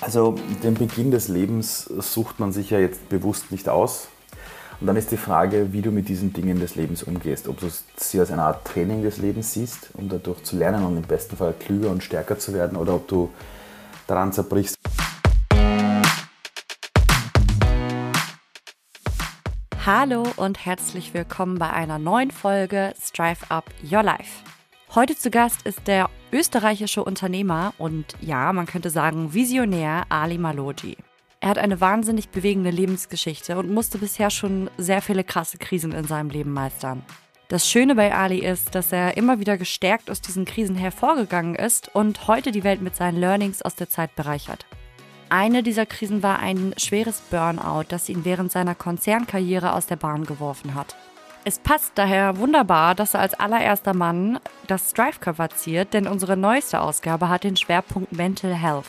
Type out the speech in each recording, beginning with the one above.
Also den Beginn des Lebens sucht man sich ja jetzt bewusst nicht aus. Und dann ist die Frage, wie du mit diesen Dingen des Lebens umgehst. Ob du sie als eine Art Training des Lebens siehst, um dadurch zu lernen und im besten Fall klüger und stärker zu werden, oder ob du daran zerbrichst. Hallo und herzlich willkommen bei einer neuen Folge Strive Up Your Life. Heute zu Gast ist der österreichische Unternehmer und ja, man könnte sagen Visionär Ali Maloji. Er hat eine wahnsinnig bewegende Lebensgeschichte und musste bisher schon sehr viele krasse Krisen in seinem Leben meistern. Das Schöne bei Ali ist, dass er immer wieder gestärkt aus diesen Krisen hervorgegangen ist und heute die Welt mit seinen Learnings aus der Zeit bereichert. Eine dieser Krisen war ein schweres Burnout, das ihn während seiner Konzernkarriere aus der Bahn geworfen hat. Es passt daher wunderbar, dass er als allererster Mann das Strive-Cover ziert, denn unsere neueste Ausgabe hat den Schwerpunkt Mental Health.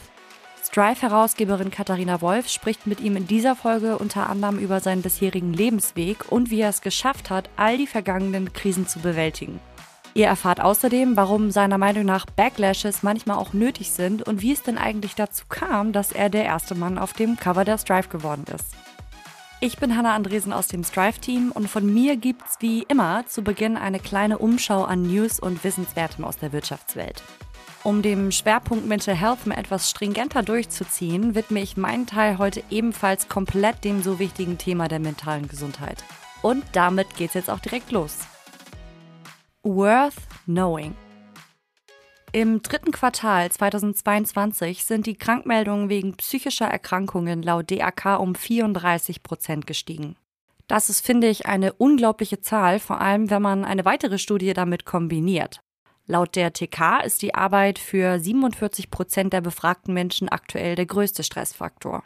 Strive-Herausgeberin Katharina Wolf spricht mit ihm in dieser Folge unter anderem über seinen bisherigen Lebensweg und wie er es geschafft hat, all die vergangenen Krisen zu bewältigen. Ihr erfahrt außerdem, warum seiner Meinung nach Backlashes manchmal auch nötig sind und wie es denn eigentlich dazu kam, dass er der erste Mann auf dem Cover der Strive geworden ist. Ich bin Hanna Andresen aus dem Strive-Team und von mir gibt's wie immer zu Beginn eine kleine Umschau an News und Wissenswertem aus der Wirtschaftswelt. Um dem Schwerpunkt Mental Health mal etwas stringenter durchzuziehen, widme ich meinen Teil heute ebenfalls komplett dem so wichtigen Thema der mentalen Gesundheit. Und damit geht's jetzt auch direkt los. Worth Knowing. Im dritten Quartal 2022 sind die Krankmeldungen wegen psychischer Erkrankungen laut DAK um 34 Prozent gestiegen. Das ist, finde ich, eine unglaubliche Zahl, vor allem wenn man eine weitere Studie damit kombiniert. Laut der TK ist die Arbeit für 47 Prozent der befragten Menschen aktuell der größte Stressfaktor.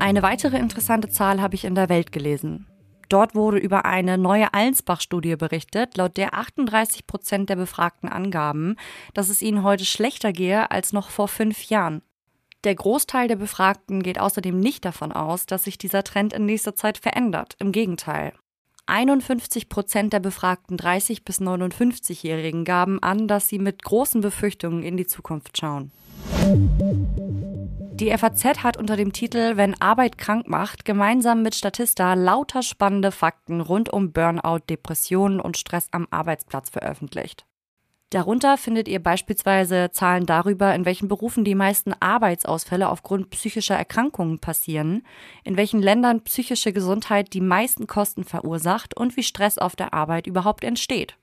Eine weitere interessante Zahl habe ich in der Welt gelesen. Dort wurde über eine neue Allensbach-Studie berichtet, laut der 38 Prozent der Befragten angaben, dass es ihnen heute schlechter gehe als noch vor fünf Jahren. Der Großteil der Befragten geht außerdem nicht davon aus, dass sich dieser Trend in nächster Zeit verändert. Im Gegenteil. 51 Prozent der befragten 30- bis 59-Jährigen gaben an, dass sie mit großen Befürchtungen in die Zukunft schauen. Die FAZ hat unter dem Titel Wenn Arbeit krank macht gemeinsam mit Statista lauter spannende Fakten rund um Burnout, Depressionen und Stress am Arbeitsplatz veröffentlicht. Darunter findet ihr beispielsweise Zahlen darüber, in welchen Berufen die meisten Arbeitsausfälle aufgrund psychischer Erkrankungen passieren, in welchen Ländern psychische Gesundheit die meisten Kosten verursacht und wie Stress auf der Arbeit überhaupt entsteht.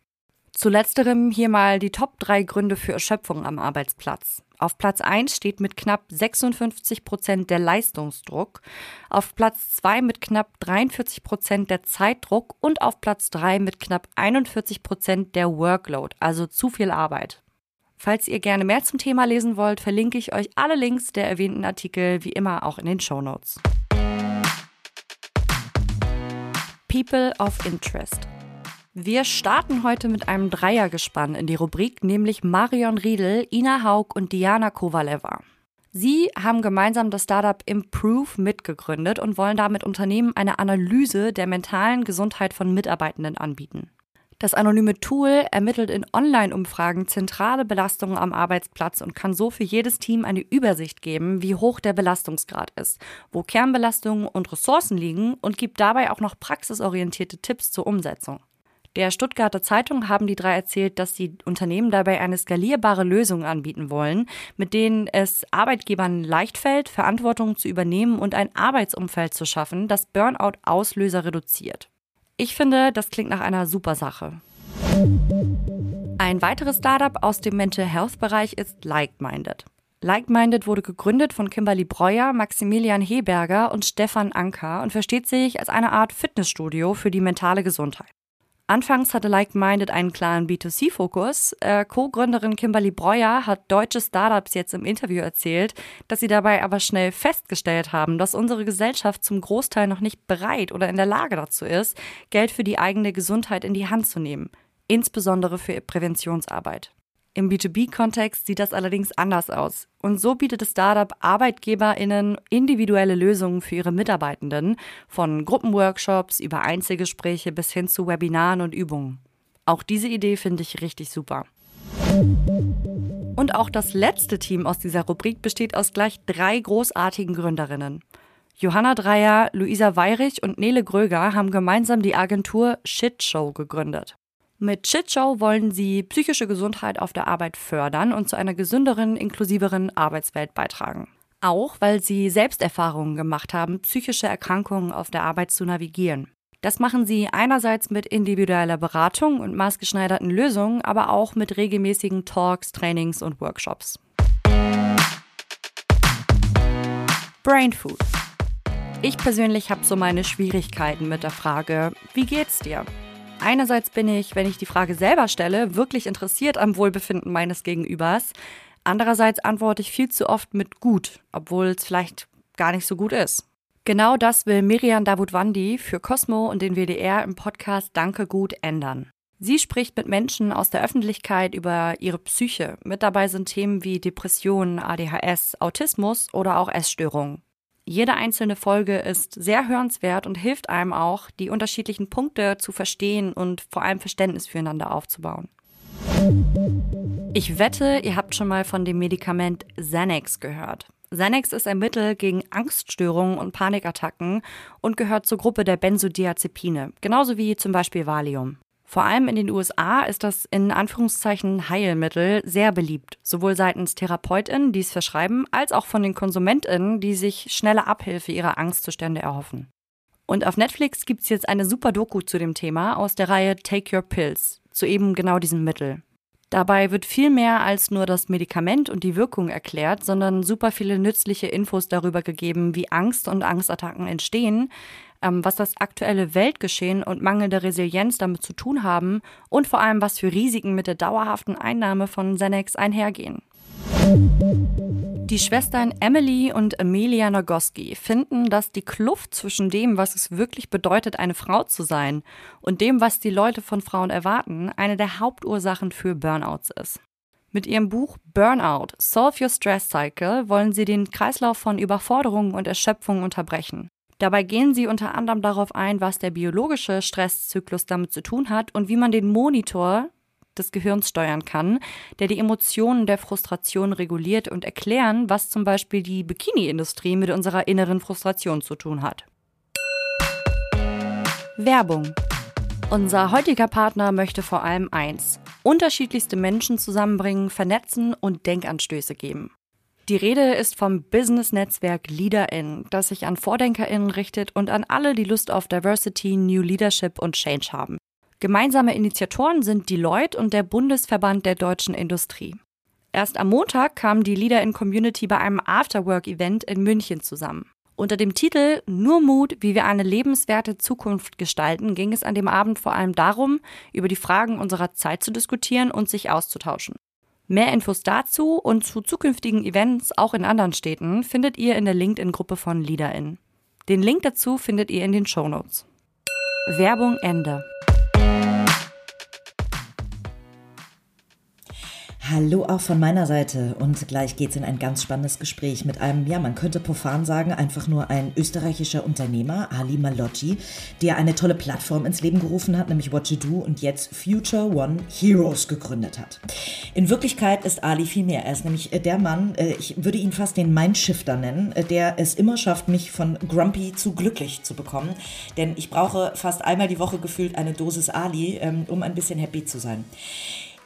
Zu letzterem hier mal die Top 3 Gründe für Erschöpfung am Arbeitsplatz. Auf Platz 1 steht mit knapp 56 Prozent der Leistungsdruck, auf Platz 2 mit knapp 43 Prozent der Zeitdruck und auf Platz 3 mit knapp 41 Prozent der Workload, also zu viel Arbeit. Falls ihr gerne mehr zum Thema lesen wollt, verlinke ich euch alle Links der erwähnten Artikel wie immer auch in den Show Notes. People of Interest. Wir starten heute mit einem Dreiergespann in die Rubrik, nämlich Marion Riedel, Ina Haug und Diana Kovaleva. Sie haben gemeinsam das Startup Improve mitgegründet und wollen damit Unternehmen eine Analyse der mentalen Gesundheit von Mitarbeitenden anbieten. Das anonyme Tool ermittelt in Online-Umfragen zentrale Belastungen am Arbeitsplatz und kann so für jedes Team eine Übersicht geben, wie hoch der Belastungsgrad ist, wo Kernbelastungen und Ressourcen liegen und gibt dabei auch noch praxisorientierte Tipps zur Umsetzung. Der Stuttgarter Zeitung haben die drei erzählt, dass sie Unternehmen dabei eine skalierbare Lösung anbieten wollen, mit denen es Arbeitgebern leicht fällt, Verantwortung zu übernehmen und ein Arbeitsumfeld zu schaffen, das Burnout-Auslöser reduziert. Ich finde, das klingt nach einer super Sache. Ein weiteres Startup aus dem Mental Health Bereich ist Like-Minded. Like-Minded wurde gegründet von Kimberly Breuer, Maximilian Heberger und Stefan Anker und versteht sich als eine Art Fitnessstudio für die mentale Gesundheit. Anfangs hatte Like Minded einen klaren B2C-Fokus. Äh, Co-Gründerin Kimberly Breuer hat deutsche Startups jetzt im Interview erzählt, dass sie dabei aber schnell festgestellt haben, dass unsere Gesellschaft zum Großteil noch nicht bereit oder in der Lage dazu ist, Geld für die eigene Gesundheit in die Hand zu nehmen, insbesondere für Präventionsarbeit. Im B2B-Kontext sieht das allerdings anders aus. Und so bietet das Startup ArbeitgeberInnen individuelle Lösungen für ihre Mitarbeitenden, von Gruppenworkshops über Einzelgespräche bis hin zu Webinaren und Übungen. Auch diese Idee finde ich richtig super. Und auch das letzte Team aus dieser Rubrik besteht aus gleich drei großartigen Gründerinnen. Johanna Dreier, Luisa Weirich und Nele Gröger haben gemeinsam die Agentur Shitshow gegründet. Mit Shitshow wollen sie psychische Gesundheit auf der Arbeit fördern und zu einer gesünderen, inklusiveren Arbeitswelt beitragen. Auch weil sie Selbsterfahrungen gemacht haben, psychische Erkrankungen auf der Arbeit zu navigieren. Das machen sie einerseits mit individueller Beratung und maßgeschneiderten Lösungen, aber auch mit regelmäßigen Talks, Trainings und Workshops. Brain Food. Ich persönlich habe so meine Schwierigkeiten mit der Frage, wie geht's dir? Einerseits bin ich, wenn ich die Frage selber stelle, wirklich interessiert am Wohlbefinden meines Gegenübers. Andererseits antworte ich viel zu oft mit gut, obwohl es vielleicht gar nicht so gut ist. Genau das will Miriam Davutwandi für Cosmo und den WDR im Podcast Danke gut ändern. Sie spricht mit Menschen aus der Öffentlichkeit über ihre Psyche. Mit dabei sind Themen wie Depressionen, ADHS, Autismus oder auch Essstörungen. Jede einzelne Folge ist sehr hörenswert und hilft einem auch, die unterschiedlichen Punkte zu verstehen und vor allem Verständnis füreinander aufzubauen. Ich wette, ihr habt schon mal von dem Medikament Xanax gehört. Xanax ist ein Mittel gegen Angststörungen und Panikattacken und gehört zur Gruppe der Benzodiazepine, genauso wie zum Beispiel Valium. Vor allem in den USA ist das in Anführungszeichen Heilmittel sehr beliebt, sowohl seitens TherapeutInnen, die es verschreiben, als auch von den KonsumentInnen, die sich schnelle Abhilfe ihrer Angstzustände erhoffen. Und auf Netflix gibt es jetzt eine super Doku zu dem Thema aus der Reihe Take Your Pills, zu eben genau diesem Mittel. Dabei wird viel mehr als nur das Medikament und die Wirkung erklärt, sondern super viele nützliche Infos darüber gegeben, wie Angst und Angstattacken entstehen, ähm, was das aktuelle Weltgeschehen und mangelnde Resilienz damit zu tun haben und vor allem, was für Risiken mit der dauerhaften Einnahme von Xanax einhergehen. Die Schwestern Emily und Amelia Nagoski finden, dass die Kluft zwischen dem, was es wirklich bedeutet, eine Frau zu sein, und dem, was die Leute von Frauen erwarten, eine der Hauptursachen für Burnouts ist. Mit ihrem Buch Burnout, Solve Your Stress Cycle wollen sie den Kreislauf von Überforderungen und Erschöpfung unterbrechen. Dabei gehen sie unter anderem darauf ein, was der biologische Stresszyklus damit zu tun hat und wie man den Monitor des Gehirns steuern kann, der die Emotionen der Frustration reguliert und erklären, was zum Beispiel die Bikini-Industrie mit unserer inneren Frustration zu tun hat. Werbung. Unser heutiger Partner möchte vor allem eins: unterschiedlichste Menschen zusammenbringen, vernetzen und Denkanstöße geben. Die Rede ist vom Business-Netzwerk LeaderIn, das sich an VordenkerInnen richtet und an alle, die Lust auf Diversity, New Leadership und Change haben. Gemeinsame Initiatoren sind Deloitte und der Bundesverband der deutschen Industrie. Erst am Montag kam die LeaderIn-Community bei einem Afterwork-Event in München zusammen. Unter dem Titel Nur Mut, wie wir eine lebenswerte Zukunft gestalten, ging es an dem Abend vor allem darum, über die Fragen unserer Zeit zu diskutieren und sich auszutauschen. Mehr Infos dazu und zu zukünftigen Events auch in anderen Städten findet ihr in der LinkedIn-Gruppe von LeaderIn. Den Link dazu findet ihr in den Show Notes. Werbung Ende. Hallo auch von meiner Seite und gleich geht's in ein ganz spannendes Gespräch mit einem, ja, man könnte profan sagen, einfach nur ein österreichischer Unternehmer, Ali Malocci, der eine tolle Plattform ins Leben gerufen hat, nämlich What You Do und jetzt Future One Heroes gegründet hat. In Wirklichkeit ist Ali viel mehr. Er ist nämlich äh, der Mann, äh, ich würde ihn fast den Mindshifter nennen, äh, der es immer schafft, mich von grumpy zu glücklich zu bekommen. Denn ich brauche fast einmal die Woche gefühlt eine Dosis Ali, ähm, um ein bisschen happy zu sein.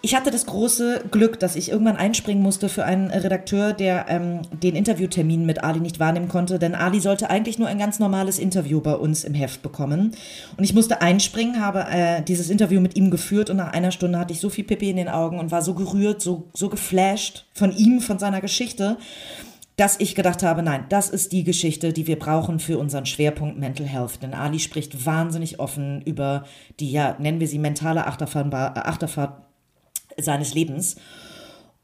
Ich hatte das große Glück, dass ich irgendwann einspringen musste für einen Redakteur, der ähm, den Interviewtermin mit Ali nicht wahrnehmen konnte, denn Ali sollte eigentlich nur ein ganz normales Interview bei uns im Heft bekommen. Und ich musste einspringen, habe äh, dieses Interview mit ihm geführt und nach einer Stunde hatte ich so viel Pipi in den Augen und war so gerührt, so, so geflasht von ihm, von seiner Geschichte, dass ich gedacht habe, nein, das ist die Geschichte, die wir brauchen für unseren Schwerpunkt Mental Health. Denn Ali spricht wahnsinnig offen über die, ja, nennen wir sie mentale Achterfahrt, Achterfahrt seines Lebens.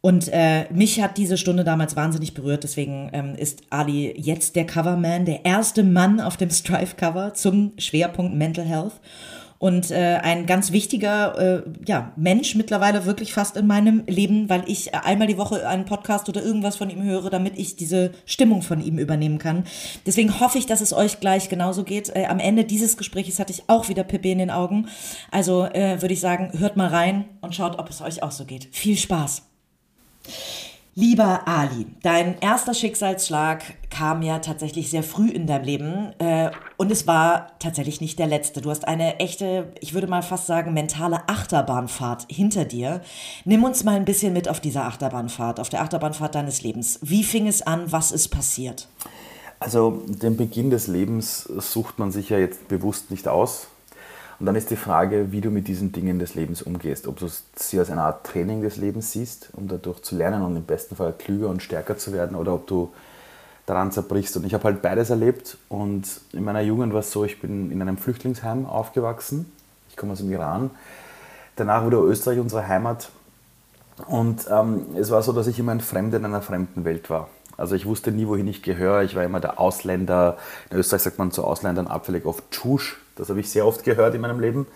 Und äh, mich hat diese Stunde damals wahnsinnig berührt. Deswegen ähm, ist Ali jetzt der Coverman, der erste Mann auf dem Strive-Cover zum Schwerpunkt Mental Health. Und äh, ein ganz wichtiger äh, ja, Mensch mittlerweile wirklich fast in meinem Leben, weil ich einmal die Woche einen Podcast oder irgendwas von ihm höre, damit ich diese Stimmung von ihm übernehmen kann. Deswegen hoffe ich, dass es euch gleich genauso geht. Äh, am Ende dieses Gesprächs hatte ich auch wieder Pippi in den Augen. Also äh, würde ich sagen, hört mal rein und schaut, ob es euch auch so geht. Viel Spaß! Lieber Ali, dein erster Schicksalsschlag kam ja tatsächlich sehr früh in deinem Leben äh, und es war tatsächlich nicht der letzte. Du hast eine echte, ich würde mal fast sagen, mentale Achterbahnfahrt hinter dir. Nimm uns mal ein bisschen mit auf dieser Achterbahnfahrt, auf der Achterbahnfahrt deines Lebens. Wie fing es an? Was ist passiert? Also den Beginn des Lebens sucht man sich ja jetzt bewusst nicht aus. Und dann ist die Frage, wie du mit diesen Dingen des Lebens umgehst. Ob du sie als eine Art Training des Lebens siehst, um dadurch zu lernen und im besten Fall klüger und stärker zu werden, oder ob du daran zerbrichst. Und ich habe halt beides erlebt. Und in meiner Jugend war es so, ich bin in einem Flüchtlingsheim aufgewachsen. Ich komme aus dem Iran. Danach wurde Österreich unsere Heimat. Und ähm, es war so, dass ich immer ein Fremder in einer fremden Welt war. Also ich wusste nie, wohin ich gehöre. Ich war immer der Ausländer. In Österreich sagt man zu Ausländern abfällig oft Tschusch. Das habe ich sehr oft gehört in meinem Leben.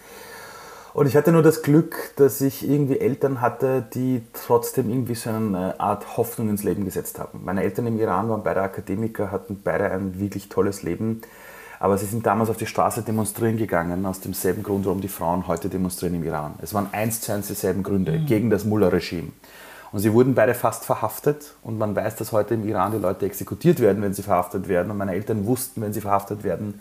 Und ich hatte nur das Glück, dass ich irgendwie Eltern hatte, die trotzdem irgendwie so eine Art Hoffnung ins Leben gesetzt haben. Meine Eltern im Iran waren beide Akademiker, hatten beide ein wirklich tolles Leben. Aber sie sind damals auf die Straße demonstrieren gegangen, aus demselben Grund, warum die Frauen heute demonstrieren im Iran. Es waren eins zu eins dieselben Gründe mhm. gegen das Mullah-Regime. Und sie wurden beide fast verhaftet. Und man weiß, dass heute im Iran die Leute exekutiert werden, wenn sie verhaftet werden. Und meine Eltern wussten, wenn sie verhaftet werden,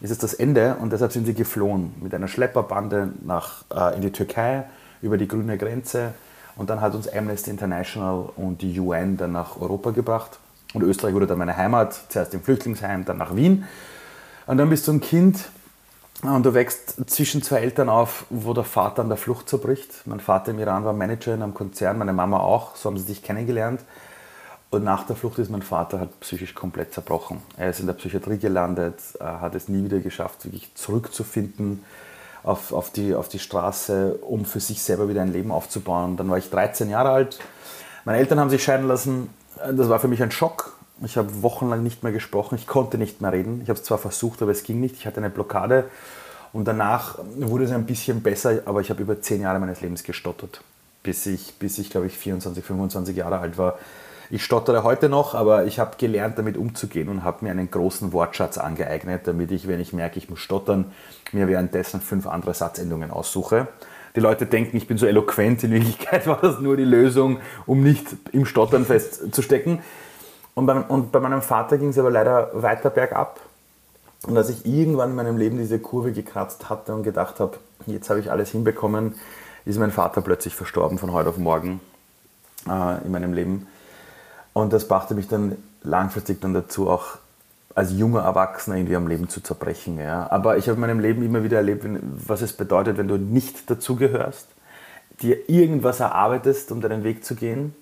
ist es das Ende und deshalb sind sie geflohen mit einer Schlepperbande nach, äh, in die Türkei über die grüne Grenze und dann hat uns Amnesty International und die UN dann nach Europa gebracht und Österreich wurde dann meine Heimat, zuerst im Flüchtlingsheim, dann nach Wien und dann bist du ein Kind und du wächst zwischen zwei Eltern auf, wo der Vater an der Flucht zerbricht. Mein Vater im Iran war Manager in einem Konzern, meine Mama auch, so haben sie sich kennengelernt. Und nach der Flucht ist mein Vater halt psychisch komplett zerbrochen. Er ist in der Psychiatrie gelandet, hat es nie wieder geschafft, wirklich zurückzufinden auf, auf, die, auf die Straße, um für sich selber wieder ein Leben aufzubauen. Dann war ich 13 Jahre alt. Meine Eltern haben sich scheiden lassen. Das war für mich ein Schock. Ich habe wochenlang nicht mehr gesprochen. Ich konnte nicht mehr reden. Ich habe es zwar versucht, aber es ging nicht. Ich hatte eine Blockade. Und danach wurde es ein bisschen besser, aber ich habe über zehn Jahre meines Lebens gestottert. Bis ich, bis ich glaube ich, 24, 25 Jahre alt war ich stottere heute noch, aber ich habe gelernt, damit umzugehen und habe mir einen großen Wortschatz angeeignet, damit ich, wenn ich merke, ich muss stottern, mir währenddessen fünf andere Satzendungen aussuche. Die Leute denken, ich bin so eloquent, in Wirklichkeit war das nur die Lösung, um nicht im Stottern festzustecken. Und bei, und bei meinem Vater ging es aber leider weiter bergab. Und als ich irgendwann in meinem Leben diese Kurve gekratzt hatte und gedacht habe, jetzt habe ich alles hinbekommen, ist mein Vater plötzlich verstorben von heute auf morgen äh, in meinem Leben. Und das brachte mich dann langfristig dann dazu, auch als junger Erwachsener irgendwie am Leben zu zerbrechen. Ja. Aber ich habe in meinem Leben immer wieder erlebt, was es bedeutet, wenn du nicht dazugehörst, dir irgendwas erarbeitest, um deinen Weg zu gehen.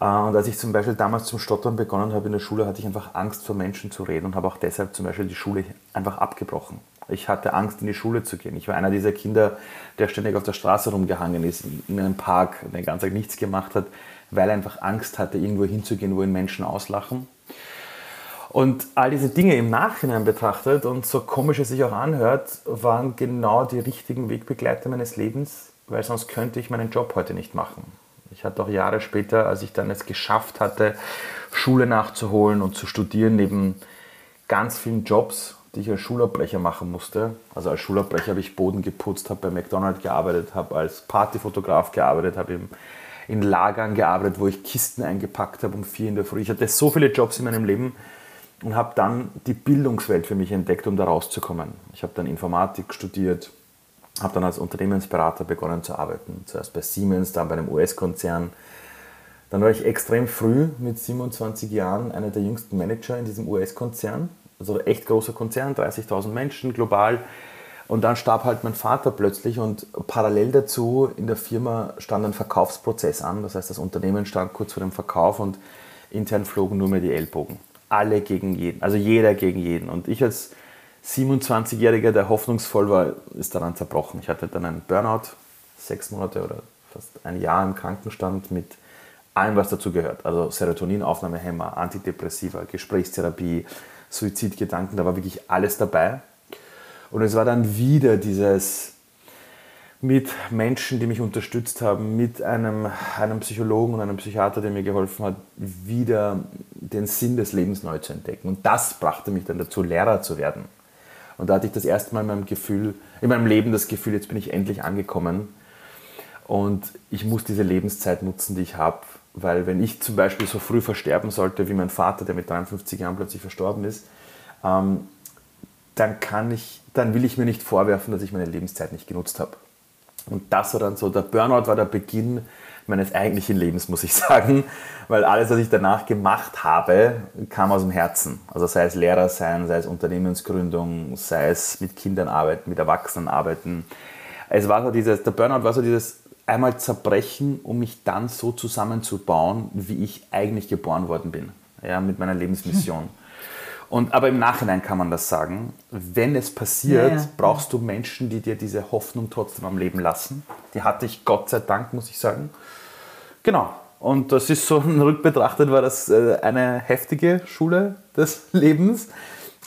Äh, und als ich zum Beispiel damals zum Stottern begonnen habe in der Schule, hatte ich einfach Angst vor Menschen zu reden und habe auch deshalb zum Beispiel die Schule einfach abgebrochen. Ich hatte Angst, in die Schule zu gehen. Ich war einer dieser Kinder, der ständig auf der Straße rumgehangen ist, in einem Park, den ganzen Tag nichts gemacht hat, weil er einfach Angst hatte, irgendwo hinzugehen, wo ihn Menschen auslachen. Und all diese Dinge im Nachhinein betrachtet und so komisch es sich auch anhört, waren genau die richtigen Wegbegleiter meines Lebens, weil sonst könnte ich meinen Job heute nicht machen. Ich hatte auch Jahre später, als ich dann es geschafft hatte, Schule nachzuholen und zu studieren, neben ganz vielen Jobs, die ich als Schulabbrecher machen musste. Also als Schulabbrecher habe ich Boden geputzt, habe bei McDonald's gearbeitet, habe als Partyfotograf gearbeitet, habe in Lagern gearbeitet, wo ich Kisten eingepackt habe um vier in der Früh. Ich hatte so viele Jobs in meinem Leben und habe dann die Bildungswelt für mich entdeckt, um da rauszukommen. Ich habe dann Informatik studiert, habe dann als Unternehmensberater begonnen zu arbeiten. Zuerst bei Siemens, dann bei einem US-Konzern. Dann war ich extrem früh mit 27 Jahren einer der jüngsten Manager in diesem US-Konzern. Also echt großer Konzern, 30.000 Menschen global. Und dann starb halt mein Vater plötzlich und parallel dazu in der Firma stand ein Verkaufsprozess an. Das heißt, das Unternehmen stand kurz vor dem Verkauf und intern flogen nur mehr die Ellbogen. Alle gegen jeden, also jeder gegen jeden. Und ich als 27-Jähriger, der hoffnungsvoll war, ist daran zerbrochen. Ich hatte dann einen Burnout, sechs Monate oder fast ein Jahr im Krankenstand mit allem, was dazu gehört. Also Serotoninaufnahmehemmer, Antidepressiva, Gesprächstherapie, Suizidgedanken, da war wirklich alles dabei. Und es war dann wieder dieses mit Menschen, die mich unterstützt haben, mit einem, einem Psychologen und einem Psychiater, der mir geholfen hat, wieder den Sinn des Lebens neu zu entdecken. Und das brachte mich dann dazu, Lehrer zu werden. Und da hatte ich das erste Mal in meinem, Gefühl, in meinem Leben das Gefühl, jetzt bin ich endlich angekommen und ich muss diese Lebenszeit nutzen, die ich habe. Weil wenn ich zum Beispiel so früh versterben sollte wie mein Vater, der mit 53 Jahren plötzlich verstorben ist, ähm, dann, kann ich, dann will ich mir nicht vorwerfen, dass ich meine Lebenszeit nicht genutzt habe. Und das war dann so, der Burnout war der Beginn meines eigentlichen Lebens, muss ich sagen, weil alles, was ich danach gemacht habe, kam aus dem Herzen. Also sei es Lehrer sein, sei es Unternehmensgründung, sei es mit Kindern arbeiten, mit Erwachsenen arbeiten. Es war so dieses, der Burnout war so dieses einmal zerbrechen, um mich dann so zusammenzubauen, wie ich eigentlich geboren worden bin, ja, mit meiner Lebensmission. Hm. Und, aber im Nachhinein kann man das sagen. Wenn es passiert, ja, ja. brauchst du Menschen, die dir diese Hoffnung trotzdem am Leben lassen. Die hatte ich Gott sei Dank, muss ich sagen. Genau. Und das ist so, rückbetrachtet war das äh, eine heftige Schule des Lebens.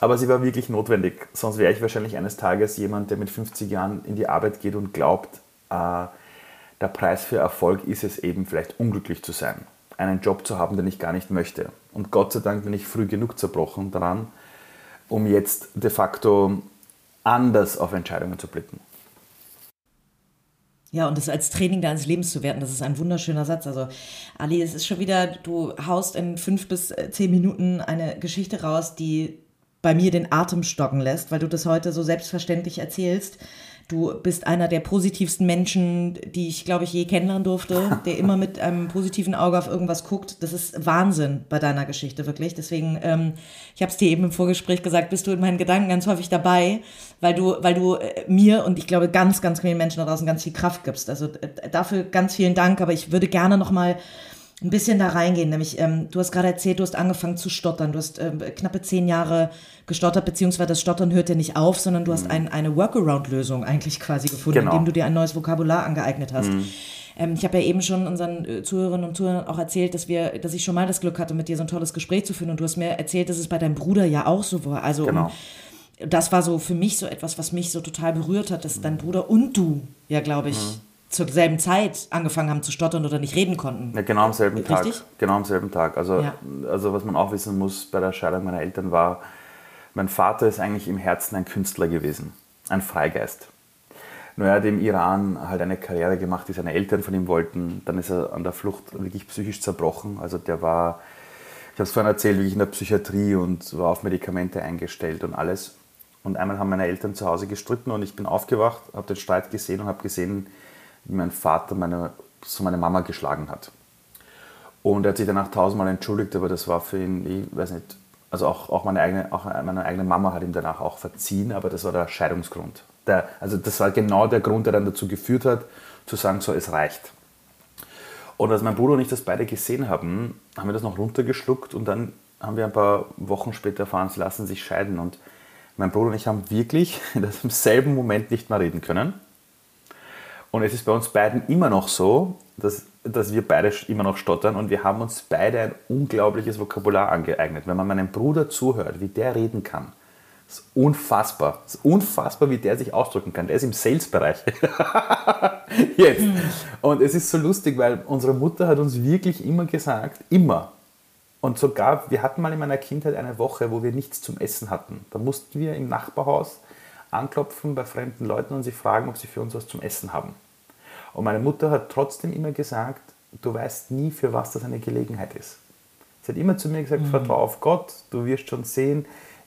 Aber sie war wirklich notwendig. Sonst wäre ich wahrscheinlich eines Tages jemand, der mit 50 Jahren in die Arbeit geht und glaubt, äh, der Preis für Erfolg ist es eben vielleicht unglücklich zu sein einen Job zu haben, den ich gar nicht möchte. Und Gott sei Dank bin ich früh genug zerbrochen daran, um jetzt de facto anders auf Entscheidungen zu blicken. Ja, und das als Training deines Lebens zu werten, das ist ein wunderschöner Satz. Also, Ali, es ist schon wieder, du haust in fünf bis äh, zehn Minuten eine Geschichte raus, die bei mir den Atem stocken lässt, weil du das heute so selbstverständlich erzählst. Du bist einer der positivsten Menschen, die ich, glaube ich, je kennenlernen durfte, der immer mit einem positiven Auge auf irgendwas guckt. Das ist Wahnsinn bei deiner Geschichte, wirklich. Deswegen, ähm, ich habe es dir eben im Vorgespräch gesagt, bist du in meinen Gedanken ganz häufig dabei, weil du, weil du äh, mir und ich glaube ganz, ganz vielen Menschen da draußen ganz viel Kraft gibst. Also äh, dafür ganz vielen Dank, aber ich würde gerne noch mal ein bisschen da reingehen. Nämlich, ähm, du hast gerade erzählt, du hast angefangen zu stottern. Du hast äh, knappe zehn Jahre gestottert, beziehungsweise das Stottern hört ja nicht auf, sondern du hast mhm. ein, eine Workaround-Lösung eigentlich quasi gefunden, genau. indem du dir ein neues Vokabular angeeignet hast. Mhm. Ähm, ich habe ja eben schon unseren äh, Zuhörerinnen und Zuhörern auch erzählt, dass wir, dass ich schon mal das Glück hatte, mit dir so ein tolles Gespräch zu führen. Und du hast mir erzählt, dass es bei deinem Bruder ja auch so war. Also genau. das war so für mich so etwas, was mich so total berührt hat, dass mhm. dein Bruder und du ja, glaube ich, mhm zur selben Zeit angefangen haben zu stottern oder nicht reden konnten. Ja, genau am selben Richtig? Tag. Genau am selben Tag. Also, ja. also was man auch wissen muss bei der Scheidung meiner Eltern war, mein Vater ist eigentlich im Herzen ein Künstler gewesen, ein Freigeist. Nur er hat im Iran halt eine Karriere gemacht, die seine Eltern von ihm wollten. Dann ist er an der Flucht wirklich psychisch zerbrochen. Also der war, ich habe es vorhin erzählt, wirklich in der Psychiatrie und war auf Medikamente eingestellt und alles. Und einmal haben meine Eltern zu Hause gestritten und ich bin aufgewacht, habe den Streit gesehen und habe gesehen, wie mein Vater meine, so meine Mama geschlagen hat. Und er hat sich danach tausendmal entschuldigt, aber das war für ihn, ich weiß nicht, also auch, auch, meine, eigene, auch meine eigene Mama hat ihm danach auch verziehen, aber das war der Scheidungsgrund. Der, also das war genau der Grund, der dann dazu geführt hat, zu sagen, so, es reicht. Und als mein Bruder und ich das beide gesehen haben, haben wir das noch runtergeschluckt und dann haben wir ein paar Wochen später erfahren, sie lassen sich scheiden. Und mein Bruder und ich haben wirklich in demselben Moment nicht mehr reden können. Und es ist bei uns beiden immer noch so, dass, dass wir beide immer noch stottern und wir haben uns beide ein unglaubliches Vokabular angeeignet. Wenn man meinem Bruder zuhört, wie der reden kann, ist unfassbar. ist unfassbar, wie der sich ausdrücken kann. Der ist im Sales-Bereich. Jetzt. Und es ist so lustig, weil unsere Mutter hat uns wirklich immer gesagt, immer. Und sogar, wir hatten mal in meiner Kindheit eine Woche, wo wir nichts zum Essen hatten. Da mussten wir im Nachbarhaus anklopfen bei fremden Leuten und sie fragen, ob sie für uns was zum Essen haben. Und meine Mutter hat trotzdem immer gesagt, du weißt nie, für was das eine Gelegenheit ist. Sie hat immer zu mir gesagt, mhm. vertrau auf Gott, du wirst schon sehen,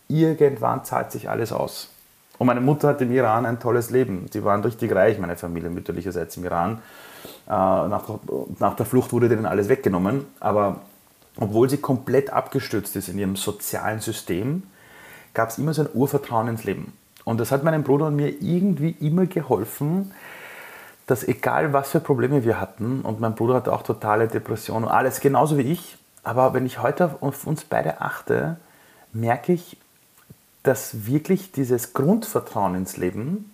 irgendwann zahlt sich alles aus. Und meine Mutter hat im Iran ein tolles Leben. Sie waren richtig reich, meine Familie mütterlicherseits im Iran. Äh, nach, nach der Flucht wurde denen alles weggenommen. Aber obwohl sie komplett abgestürzt ist in ihrem sozialen System, gab es immer so ein Urvertrauen ins Leben. Und das hat meinem Bruder und mir irgendwie immer geholfen, dass egal was für Probleme wir hatten, und mein Bruder hatte auch totale Depressionen und alles genauso wie ich, aber wenn ich heute auf uns beide achte, merke ich, dass wirklich dieses Grundvertrauen ins Leben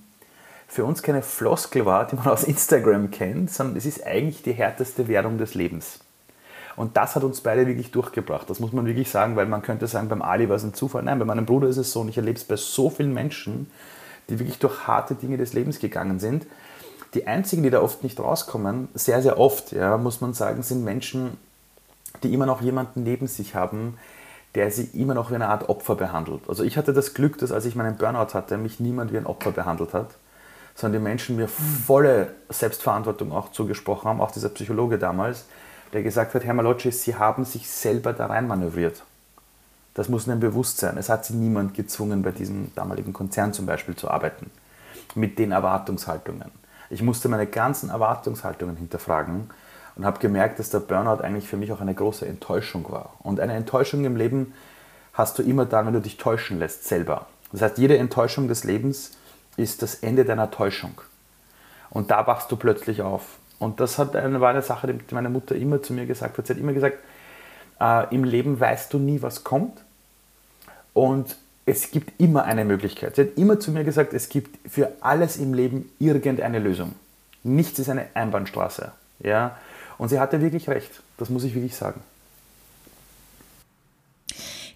für uns keine Floskel war, die man aus Instagram kennt, sondern es ist eigentlich die härteste Währung des Lebens. Und das hat uns beide wirklich durchgebracht. Das muss man wirklich sagen, weil man könnte sagen, beim Ali war es ein Zufall. Nein, bei meinem Bruder ist es so und ich erlebe es bei so vielen Menschen, die wirklich durch harte Dinge des Lebens gegangen sind. Die einzigen, die da oft nicht rauskommen, sehr, sehr oft, ja, muss man sagen, sind Menschen, die immer noch jemanden neben sich haben, der sie immer noch wie eine Art Opfer behandelt. Also ich hatte das Glück, dass als ich meinen Burnout hatte, mich niemand wie ein Opfer behandelt hat, sondern die Menschen mir volle Selbstverantwortung auch zugesprochen haben, auch dieser Psychologe damals, der gesagt hat, Herr Malocci, Sie haben sich selber da rein manövriert. Das muss Ihnen bewusst sein. Es hat Sie niemand gezwungen, bei diesem damaligen Konzern zum Beispiel zu arbeiten. Mit den Erwartungshaltungen. Ich musste meine ganzen Erwartungshaltungen hinterfragen und habe gemerkt, dass der Burnout eigentlich für mich auch eine große Enttäuschung war. Und eine Enttäuschung im Leben hast du immer dann, wenn du dich täuschen lässt, selber. Das heißt, jede Enttäuschung des Lebens ist das Ende deiner Täuschung. Und da wachst du plötzlich auf. Und das hat eine, war eine Sache, die meine Mutter immer zu mir gesagt hat. Sie hat immer gesagt, äh, im Leben weißt du nie, was kommt. Und es gibt immer eine Möglichkeit. Sie hat immer zu mir gesagt, es gibt für alles im Leben irgendeine Lösung. Nichts ist eine Einbahnstraße. Ja? Und sie hatte wirklich recht. Das muss ich wirklich sagen.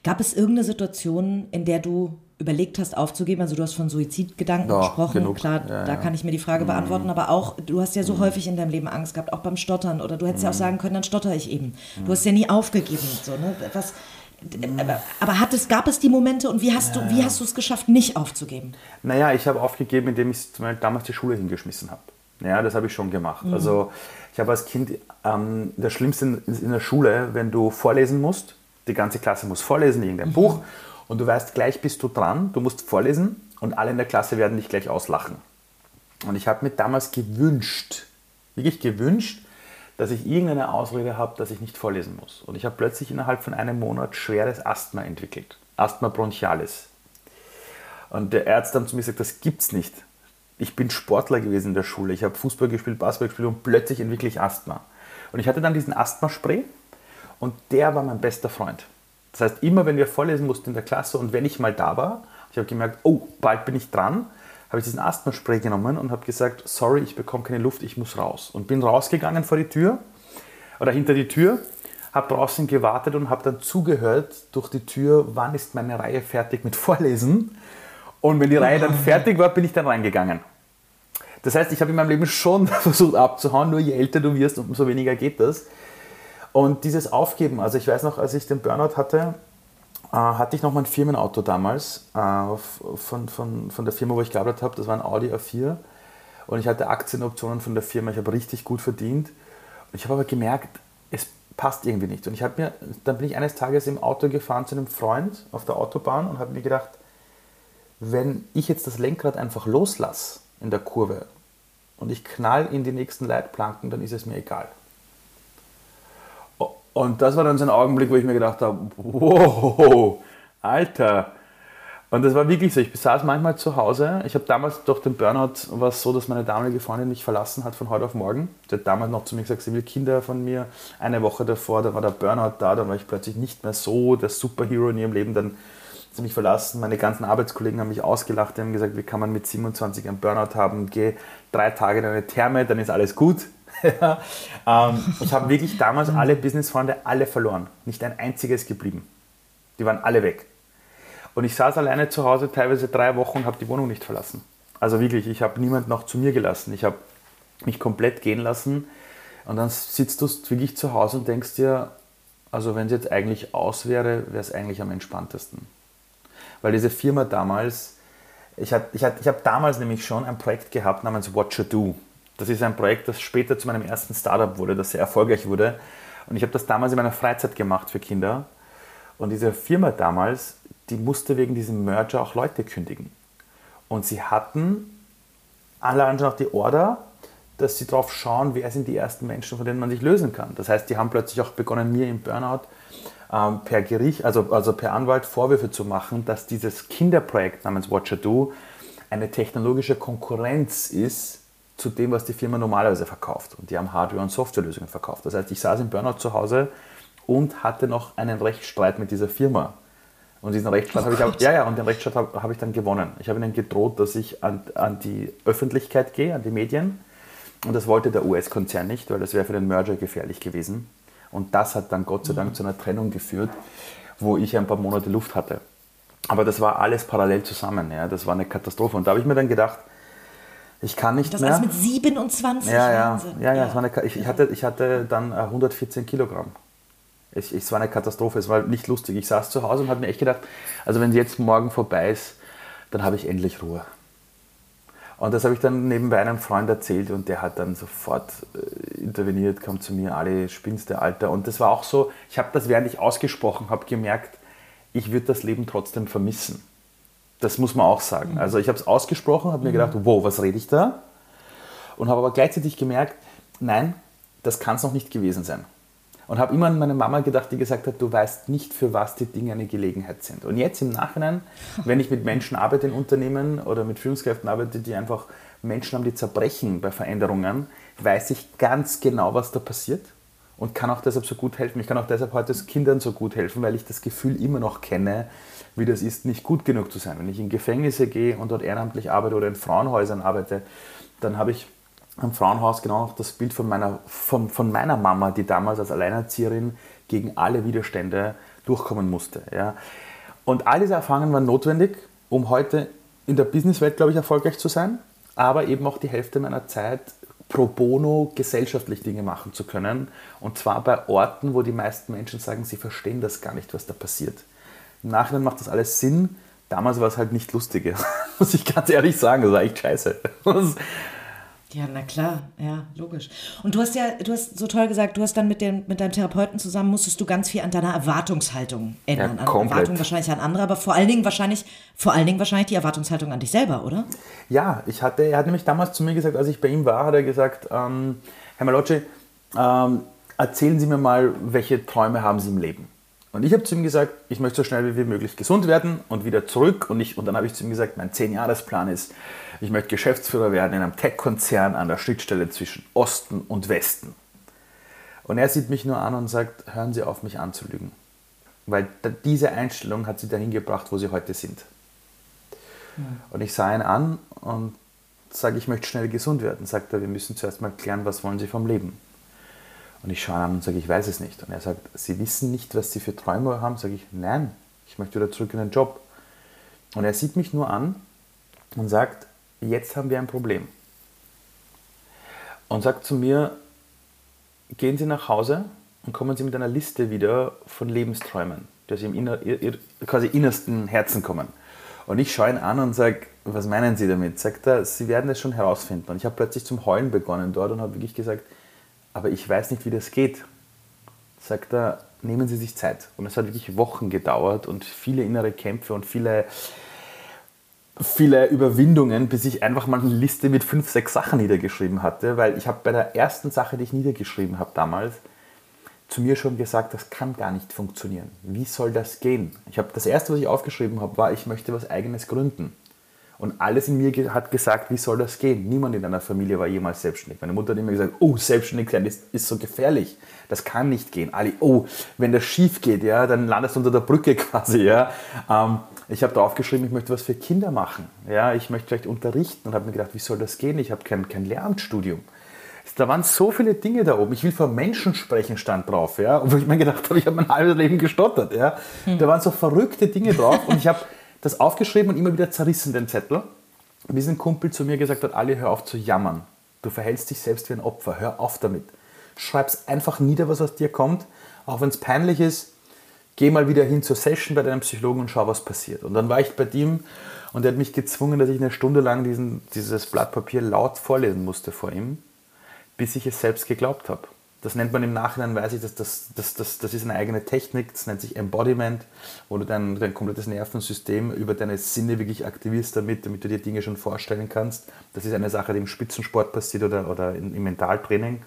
Gab es irgendeine Situation, in der du überlegt hast, aufzugeben? Also du hast von Suizidgedanken ja, gesprochen. Genug. Klar, ja, da ja. kann ich mir die Frage mhm. beantworten. Aber auch, du hast ja so mhm. häufig in deinem Leben Angst gehabt, auch beim Stottern. Oder du hättest mhm. ja auch mhm. sagen können, dann stotter ich eben. Du hast ja nie aufgegeben. So, ne? Was, aber, aber hat es, gab es die Momente und wie hast, du, wie hast du es geschafft, nicht aufzugeben? Naja, ich habe aufgegeben, indem ich damals die Schule hingeschmissen habe. Ja, das habe ich schon gemacht. Mhm. Also ich habe als Kind ähm, das Schlimmste in, in, der Schule, wenn du vorlesen musst, die ganze Klasse muss vorlesen, irgendein mhm. Buch, und du weißt, gleich bist du dran, du musst vorlesen und alle in der Klasse werden dich gleich auslachen. Und ich habe mir damals gewünscht, wirklich gewünscht, dass ich irgendeine Ausrede habe, dass ich nicht vorlesen muss. Und ich habe plötzlich innerhalb von einem Monat schweres Asthma entwickelt. Asthma bronchialis. Und der Arzt hat zu mir gesagt, das gibt's nicht ich bin Sportler gewesen in der Schule, ich habe Fußball gespielt, Basketball gespielt und plötzlich entwickle ich Asthma. Und ich hatte dann diesen Asthma-Spray und der war mein bester Freund. Das heißt, immer wenn wir vorlesen mussten in der Klasse und wenn ich mal da war, ich habe gemerkt, oh, bald bin ich dran, habe ich diesen Asthma-Spray genommen und habe gesagt, sorry, ich bekomme keine Luft, ich muss raus. Und bin rausgegangen vor die Tür oder hinter die Tür, habe draußen gewartet und habe dann zugehört durch die Tür, wann ist meine Reihe fertig mit Vorlesen. Und wenn die Reihe dann fertig war, bin ich dann reingegangen. Das heißt, ich habe in meinem Leben schon versucht abzuhauen, nur je älter du wirst, umso weniger geht das. Und dieses Aufgeben, also ich weiß noch, als ich den Burnout hatte, äh, hatte ich noch mein Firmenauto damals äh, von, von, von der Firma, wo ich gearbeitet habe. Das war ein Audi A4. Und ich hatte Aktienoptionen von der Firma. Ich habe richtig gut verdient. Ich habe aber gemerkt, es passt irgendwie nicht. Und ich habe mir, dann bin ich eines Tages im Auto gefahren zu einem Freund auf der Autobahn und habe mir gedacht, wenn ich jetzt das Lenkrad einfach loslasse, in der Kurve und ich knall in die nächsten Leitplanken, dann ist es mir egal. Und das war dann so ein Augenblick, wo ich mir gedacht habe, wow, Alter. Und das war wirklich so. Ich saß manchmal zu Hause. Ich habe damals durch den Burnout war es so, dass meine damalige Freundin mich verlassen hat von heute auf morgen. Sie hat damals noch zu mir gesagt, sie will Kinder von mir. Eine Woche davor, da war der Burnout da, dann war ich plötzlich nicht mehr so der Superhero in ihrem Leben. Dann sie mich verlassen. Meine ganzen Arbeitskollegen haben mich ausgelacht, die haben gesagt, wie kann man mit 27 einen Burnout haben? Geh drei Tage in eine Therme, dann ist alles gut. ähm, ich habe wirklich damals alle Businessfreunde alle verloren. Nicht ein einziges geblieben. Die waren alle weg. Und ich saß alleine zu Hause teilweise drei Wochen und habe die Wohnung nicht verlassen. Also wirklich, ich habe niemanden noch zu mir gelassen. Ich habe mich komplett gehen lassen. Und dann sitzt du wirklich zu Hause und denkst dir, also wenn es jetzt eigentlich aus wäre, wäre es eigentlich am entspanntesten weil diese Firma damals, ich habe ich ich hab damals nämlich schon ein Projekt gehabt namens Watcher Do. Das ist ein Projekt, das später zu meinem ersten Startup wurde, das sehr erfolgreich wurde. Und ich habe das damals in meiner Freizeit gemacht für Kinder. Und diese Firma damals, die musste wegen diesem Merger auch Leute kündigen. Und sie hatten allein schon auch die Order, dass sie darauf schauen, wer sind die ersten Menschen, von denen man sich lösen kann. Das heißt, die haben plötzlich auch begonnen, mir im Burnout ähm, per Gericht, also, also per Anwalt Vorwürfe zu machen, dass dieses Kinderprojekt namens Watcher Do eine technologische Konkurrenz ist zu dem, was die Firma normalerweise verkauft. Und die haben Hardware- und Softwarelösungen verkauft. Das heißt, ich saß im Burnout zu Hause und hatte noch einen Rechtsstreit mit dieser Firma. Und diesen Rechtsstreit oh habe ich, ja, ja, und den Rechtsstreit habe hab ich dann gewonnen. Ich habe ihnen gedroht, dass ich an, an die Öffentlichkeit gehe, an die Medien. Und das wollte der US-Konzern nicht, weil das wäre für den Merger gefährlich gewesen. Und das hat dann Gott sei Dank zu einer Trennung geführt, wo ich ein paar Monate Luft hatte. Aber das war alles parallel zusammen. Ja. Das war eine Katastrophe. Und da habe ich mir dann gedacht, ich kann nicht das mehr. Das mit 27 ja, ja, ja, ja, eine, ich, ich, hatte, ich hatte dann 114 Kilogramm. Es, es war eine Katastrophe, es war nicht lustig. Ich saß zu Hause und habe mir echt gedacht, also wenn jetzt morgen vorbei ist, dann habe ich endlich Ruhe. Und das habe ich dann nebenbei einem Freund erzählt und der hat dann sofort äh, interveniert, kam zu mir, alle spinnste Alter. Und das war auch so, ich habe das, während ich ausgesprochen habe, gemerkt, ich würde das Leben trotzdem vermissen. Das muss man auch sagen. Also ich habe es ausgesprochen, habe mir gedacht, wow, was rede ich da? Und habe aber gleichzeitig gemerkt, nein, das kann es noch nicht gewesen sein. Und habe immer an meine Mama gedacht, die gesagt hat, du weißt nicht, für was die Dinge eine Gelegenheit sind. Und jetzt im Nachhinein, wenn ich mit Menschen arbeite in Unternehmen oder mit Führungskräften arbeite, die einfach Menschen haben, die zerbrechen bei Veränderungen, weiß ich ganz genau, was da passiert und kann auch deshalb so gut helfen. Ich kann auch deshalb heute Kindern so gut helfen, weil ich das Gefühl immer noch kenne, wie das ist, nicht gut genug zu sein. Wenn ich in Gefängnisse gehe und dort ehrenamtlich arbeite oder in Frauenhäusern arbeite, dann habe ich am Frauenhaus genau noch das Bild von meiner, von, von meiner Mama, die damals als Alleinerzieherin gegen alle Widerstände durchkommen musste. Ja. Und all diese Erfahrungen waren notwendig, um heute in der Businesswelt, glaube ich, erfolgreich zu sein, aber eben auch die Hälfte meiner Zeit pro bono gesellschaftlich Dinge machen zu können. Und zwar bei Orten, wo die meisten Menschen sagen, sie verstehen das gar nicht, was da passiert. Im Nachhinein macht das alles Sinn. Damals war es halt nicht lustig, muss ich ganz ehrlich sagen. Das war echt scheiße. Ja, na klar, ja, logisch. Und du hast ja, du hast so toll gesagt, du hast dann mit, dem, mit deinem Therapeuten zusammen, musstest du ganz viel an deiner Erwartungshaltung ändern. Ja, komplett. An Erwartung wahrscheinlich an andere, aber vor allen Dingen wahrscheinlich, vor allen Dingen wahrscheinlich die Erwartungshaltung an dich selber, oder? Ja, ich hatte, er hat nämlich damals zu mir gesagt, als ich bei ihm war, hat er gesagt, ähm, Herr Malocci, ähm, erzählen Sie mir mal, welche Träume haben Sie im Leben? Und ich habe zu ihm gesagt, ich möchte so schnell wie möglich gesund werden und wieder zurück. Und, ich, und dann habe ich zu ihm gesagt, mein 10-Jahres-Plan ist, ich möchte Geschäftsführer werden in einem Tech-Konzern an der Schnittstelle zwischen Osten und Westen. Und er sieht mich nur an und sagt, hören Sie auf, mich anzulügen. Weil diese Einstellung hat Sie dahin gebracht, wo Sie heute sind. Ja. Und ich sah ihn an und sage, ich möchte schnell gesund werden. Sagt er, wir müssen zuerst mal klären, was wollen Sie vom Leben. Und ich schaue ihn an und sage, ich weiß es nicht. Und er sagt, Sie wissen nicht, was Sie für Träume haben? Sage ich, nein, ich möchte wieder zurück in den Job. Und er sieht mich nur an und sagt, jetzt haben wir ein Problem. Und sagt zu mir, gehen Sie nach Hause und kommen Sie mit einer Liste wieder von Lebensträumen, die aus Ihrem inner, quasi innersten Herzen kommen. Und ich schaue ihn an und sage, was meinen Sie damit? Sagt er, Sie werden es schon herausfinden. Und ich habe plötzlich zum Heulen begonnen dort und habe wirklich gesagt, aber ich weiß nicht, wie das geht. Sagt er, nehmen Sie sich Zeit. Und es hat wirklich Wochen gedauert und viele innere Kämpfe und viele, viele Überwindungen, bis ich einfach mal eine Liste mit fünf, sechs Sachen niedergeschrieben hatte, weil ich habe bei der ersten Sache, die ich niedergeschrieben habe damals, zu mir schon gesagt, das kann gar nicht funktionieren. Wie soll das gehen? Ich habe das erste, was ich aufgeschrieben habe, war, ich möchte was eigenes gründen. Und alles in mir hat gesagt, wie soll das gehen? Niemand in deiner Familie war jemals selbstständig. Meine Mutter hat immer gesagt, oh, selbstständig sein ist, ist so gefährlich. Das kann nicht gehen. Ali, oh, wenn das schief geht, ja, dann landest du unter der Brücke quasi. Ja. Ähm, ich habe da aufgeschrieben, ich möchte was für Kinder machen. Ja, ich möchte vielleicht unterrichten und habe mir gedacht, wie soll das gehen? Ich habe kein, kein Lehramtsstudium. Da waren so viele Dinge da oben. Ich will vor Menschen sprechen, stand drauf. Ja? wo ich mir gedacht habe, ich habe mein halbes Leben gestottert. Ja? Hm. Da waren so verrückte Dinge drauf und ich habe das aufgeschrieben und immer wieder zerrissen, den Zettel. Bis ein Kumpel zu mir gesagt hat, Ali, hör auf zu jammern. Du verhältst dich selbst wie ein Opfer. Hör auf damit. Schreib's einfach nieder, was aus dir kommt. Auch wenn es peinlich ist, geh mal wieder hin zur Session bei deinem Psychologen und schau, was passiert. Und dann war ich bei ihm und er hat mich gezwungen, dass ich eine Stunde lang diesen, dieses Blatt Papier laut vorlesen musste vor ihm, bis ich es selbst geglaubt habe. Das nennt man im Nachhinein, weiß ich, dass das, das, das, das ist eine eigene Technik, das nennt sich Embodiment, wo du dein, dein komplettes Nervensystem über deine Sinne wirklich aktivierst damit, damit du dir Dinge schon vorstellen kannst. Das ist eine Sache, die im Spitzensport passiert oder, oder im Mentaltraining.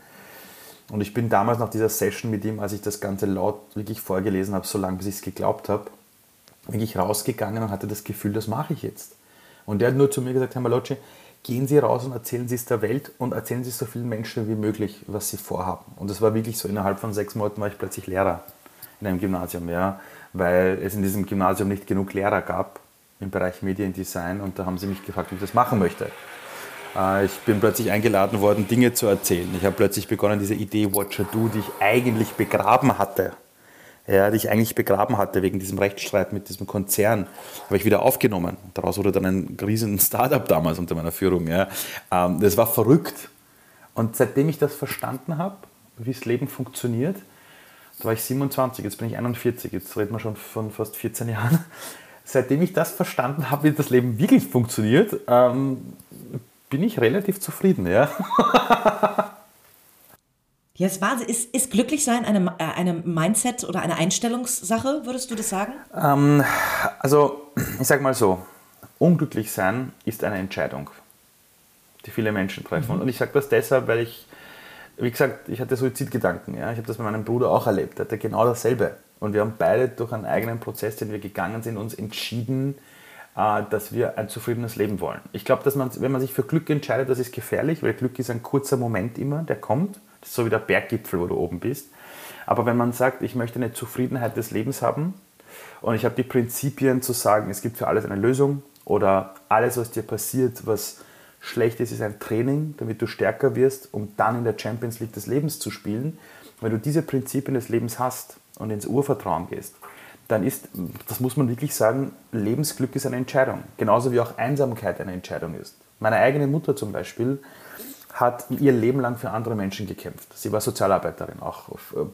Und ich bin damals nach dieser Session mit ihm, als ich das Ganze laut wirklich vorgelesen habe, so lange bis ich es geglaubt habe, wirklich rausgegangen und hatte das Gefühl, das mache ich jetzt. Und der hat nur zu mir gesagt, Herr Malocci, gehen Sie raus und erzählen Sie es der Welt und erzählen Sie so vielen Menschen wie möglich, was Sie vorhaben. Und das war wirklich so, innerhalb von sechs Monaten war ich plötzlich Lehrer in einem Gymnasium, ja, weil es in diesem Gymnasium nicht genug Lehrer gab im Bereich Mediendesign und da haben sie mich gefragt, wie ich das machen möchte. Äh, ich bin plötzlich eingeladen worden, Dinge zu erzählen. Ich habe plötzlich begonnen, diese Idee Watcher Do, die ich eigentlich begraben hatte, ja, die ich eigentlich begraben hatte wegen diesem Rechtsstreit mit diesem Konzern, habe ich wieder aufgenommen. Daraus wurde dann ein riesen Startup damals unter meiner Führung. Ja. Ähm, das war verrückt. Und seitdem ich das verstanden habe, wie das Leben funktioniert, da war ich 27, jetzt bin ich 41, jetzt reden wir schon von fast 14 Jahren. Seitdem ich das verstanden habe, wie das Leben wirklich funktioniert, ähm, bin ich relativ zufrieden. Ja. Ja, es war, ist, ist Glücklichsein eine, äh, eine Mindset- oder eine Einstellungssache, würdest du das sagen? Ähm, also, ich sage mal so, unglücklich sein ist eine Entscheidung, die viele Menschen treffen. Mhm. Und ich sage das deshalb, weil ich, wie gesagt, ich hatte Suizidgedanken. Ja? Ich habe das bei meinem Bruder auch erlebt. Er hatte genau dasselbe. Und wir haben beide durch einen eigenen Prozess, den wir gegangen sind, uns entschieden, äh, dass wir ein zufriedenes Leben wollen. Ich glaube, dass man, wenn man sich für Glück entscheidet, das ist gefährlich, weil Glück ist ein kurzer Moment immer, der kommt so wie der Berggipfel, wo du oben bist. Aber wenn man sagt, ich möchte eine Zufriedenheit des Lebens haben und ich habe die Prinzipien zu sagen, es gibt für alles eine Lösung oder alles, was dir passiert, was schlecht ist, ist ein Training, damit du stärker wirst, um dann in der Champions League des Lebens zu spielen. Wenn du diese Prinzipien des Lebens hast und ins Urvertrauen gehst, dann ist, das muss man wirklich sagen, Lebensglück ist eine Entscheidung. Genauso wie auch Einsamkeit eine Entscheidung ist. Meine eigene Mutter zum Beispiel hat ihr Leben lang für andere Menschen gekämpft. Sie war Sozialarbeiterin, auch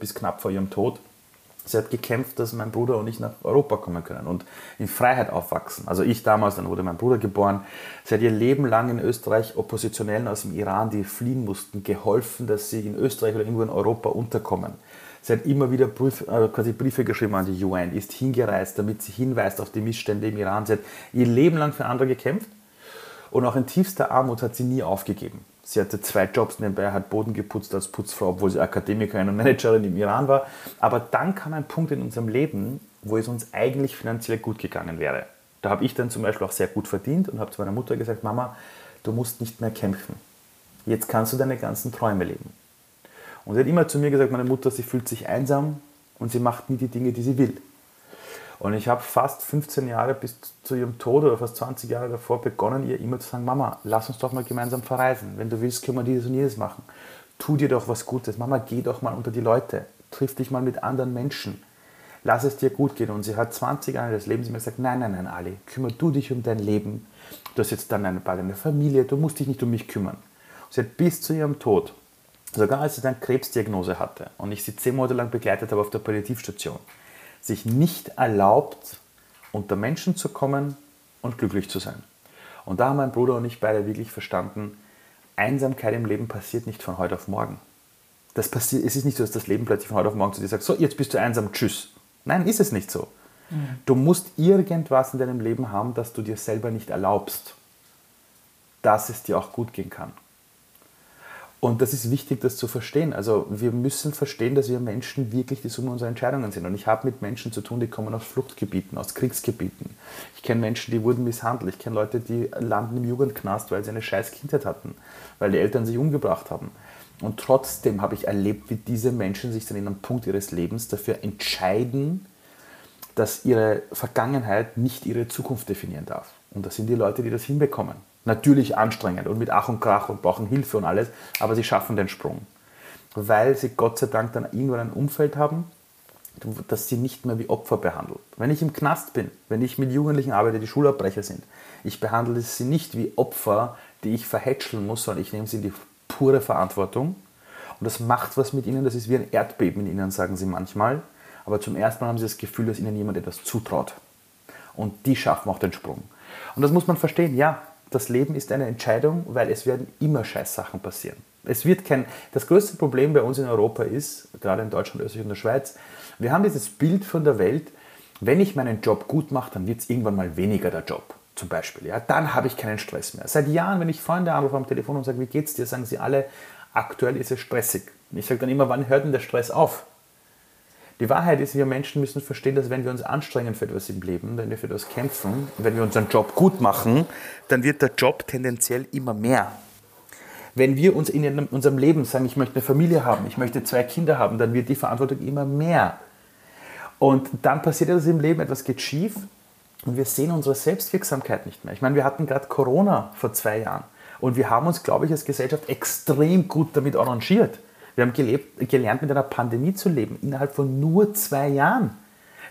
bis knapp vor ihrem Tod. Sie hat gekämpft, dass mein Bruder und ich nach Europa kommen können und in Freiheit aufwachsen. Also ich damals, dann wurde mein Bruder geboren. Sie hat ihr Leben lang in Österreich Oppositionellen aus dem Iran, die fliehen mussten, geholfen, dass sie in Österreich oder irgendwo in Europa unterkommen. Sie hat immer wieder Brief, äh, quasi Briefe geschrieben an die UN, ist hingereist, damit sie hinweist auf die Missstände im Iran. Sie hat ihr Leben lang für andere gekämpft und auch in tiefster Armut hat sie nie aufgegeben. Sie hatte zwei Jobs nebenbei, hat Boden geputzt als Putzfrau, obwohl sie Akademikerin und Managerin im Iran war. Aber dann kam ein Punkt in unserem Leben, wo es uns eigentlich finanziell gut gegangen wäre. Da habe ich dann zum Beispiel auch sehr gut verdient und habe zu meiner Mutter gesagt, Mama, du musst nicht mehr kämpfen. Jetzt kannst du deine ganzen Träume leben. Und sie hat immer zu mir gesagt, meine Mutter, sie fühlt sich einsam und sie macht nie die Dinge, die sie will. Und ich habe fast 15 Jahre bis zu ihrem Tod oder fast 20 Jahre davor begonnen, ihr immer zu sagen, Mama, lass uns doch mal gemeinsam verreisen. Wenn du willst, können wir dieses und jenes machen. Tu dir doch was Gutes. Mama, geh doch mal unter die Leute. Triff dich mal mit anderen Menschen. Lass es dir gut gehen. Und sie hat 20 Jahre des Lebens immer gesagt, nein, nein, nein, Ali, kümmere du dich um dein Leben. Du hast jetzt dann eine, bald eine Familie, du musst dich nicht um mich kümmern. Und sie hat bis zu ihrem Tod, sogar als sie dann Krebsdiagnose hatte und ich sie zehn Monate lang begleitet habe auf der Palliativstation, sich nicht erlaubt, unter Menschen zu kommen und glücklich zu sein. Und da haben mein Bruder und ich beide wirklich verstanden, Einsamkeit im Leben passiert nicht von heute auf morgen. Das passiert, es ist nicht so, dass das Leben plötzlich von heute auf morgen zu dir sagt, so, jetzt bist du einsam, tschüss. Nein, ist es nicht so. Mhm. Du musst irgendwas in deinem Leben haben, das du dir selber nicht erlaubst, dass es dir auch gut gehen kann. Und das ist wichtig, das zu verstehen. Also wir müssen verstehen, dass wir Menschen wirklich die Summe unserer Entscheidungen sind. Und ich habe mit Menschen zu tun, die kommen aus Fluchtgebieten, aus Kriegsgebieten. Ich kenne Menschen, die wurden misshandelt. Ich kenne Leute, die landen im Jugendknast, weil sie eine scheiß Kindheit hatten, weil die Eltern sich umgebracht haben. Und trotzdem habe ich erlebt, wie diese Menschen sich dann in einem Punkt ihres Lebens dafür entscheiden, dass ihre Vergangenheit nicht ihre Zukunft definieren darf. Und das sind die Leute, die das hinbekommen. Natürlich anstrengend und mit Ach und Krach und brauchen Hilfe und alles, aber sie schaffen den Sprung. Weil sie Gott sei Dank dann irgendwann ein Umfeld haben, das sie nicht mehr wie Opfer behandelt. Wenn ich im Knast bin, wenn ich mit Jugendlichen arbeite, die Schulabbrecher sind, ich behandle sie nicht wie Opfer, die ich verhätscheln muss, sondern ich nehme sie in die pure Verantwortung. Und das macht was mit ihnen, das ist wie ein Erdbeben in ihnen, sagen sie manchmal. Aber zum ersten Mal haben sie das Gefühl, dass ihnen jemand etwas zutraut. Und die schaffen auch den Sprung. Und das muss man verstehen, ja, das Leben ist eine Entscheidung, weil es werden immer Scheißsachen passieren. Es wird kein, das größte Problem bei uns in Europa ist, gerade in Deutschland, Österreich und der Schweiz, wir haben dieses Bild von der Welt, wenn ich meinen Job gut mache, dann wird es irgendwann mal weniger der Job. Zum Beispiel, ja, dann habe ich keinen Stress mehr. Seit Jahren, wenn ich Freunde anrufe am Telefon und sage, wie geht's dir, sagen sie alle, aktuell ist es stressig. Ich sage dann immer, wann hört denn der Stress auf? Die Wahrheit ist, wir Menschen müssen verstehen, dass wenn wir uns anstrengen für etwas im Leben, wenn wir für etwas kämpfen, wenn wir unseren Job gut machen, dann wird der Job tendenziell immer mehr. Wenn wir uns in unserem Leben sagen, ich möchte eine Familie haben, ich möchte zwei Kinder haben, dann wird die Verantwortung immer mehr. Und dann passiert etwas im Leben, etwas geht schief und wir sehen unsere Selbstwirksamkeit nicht mehr. Ich meine, wir hatten gerade Corona vor zwei Jahren und wir haben uns, glaube ich, als Gesellschaft extrem gut damit arrangiert. Wir haben gelebt, gelernt, mit einer Pandemie zu leben, innerhalb von nur zwei Jahren.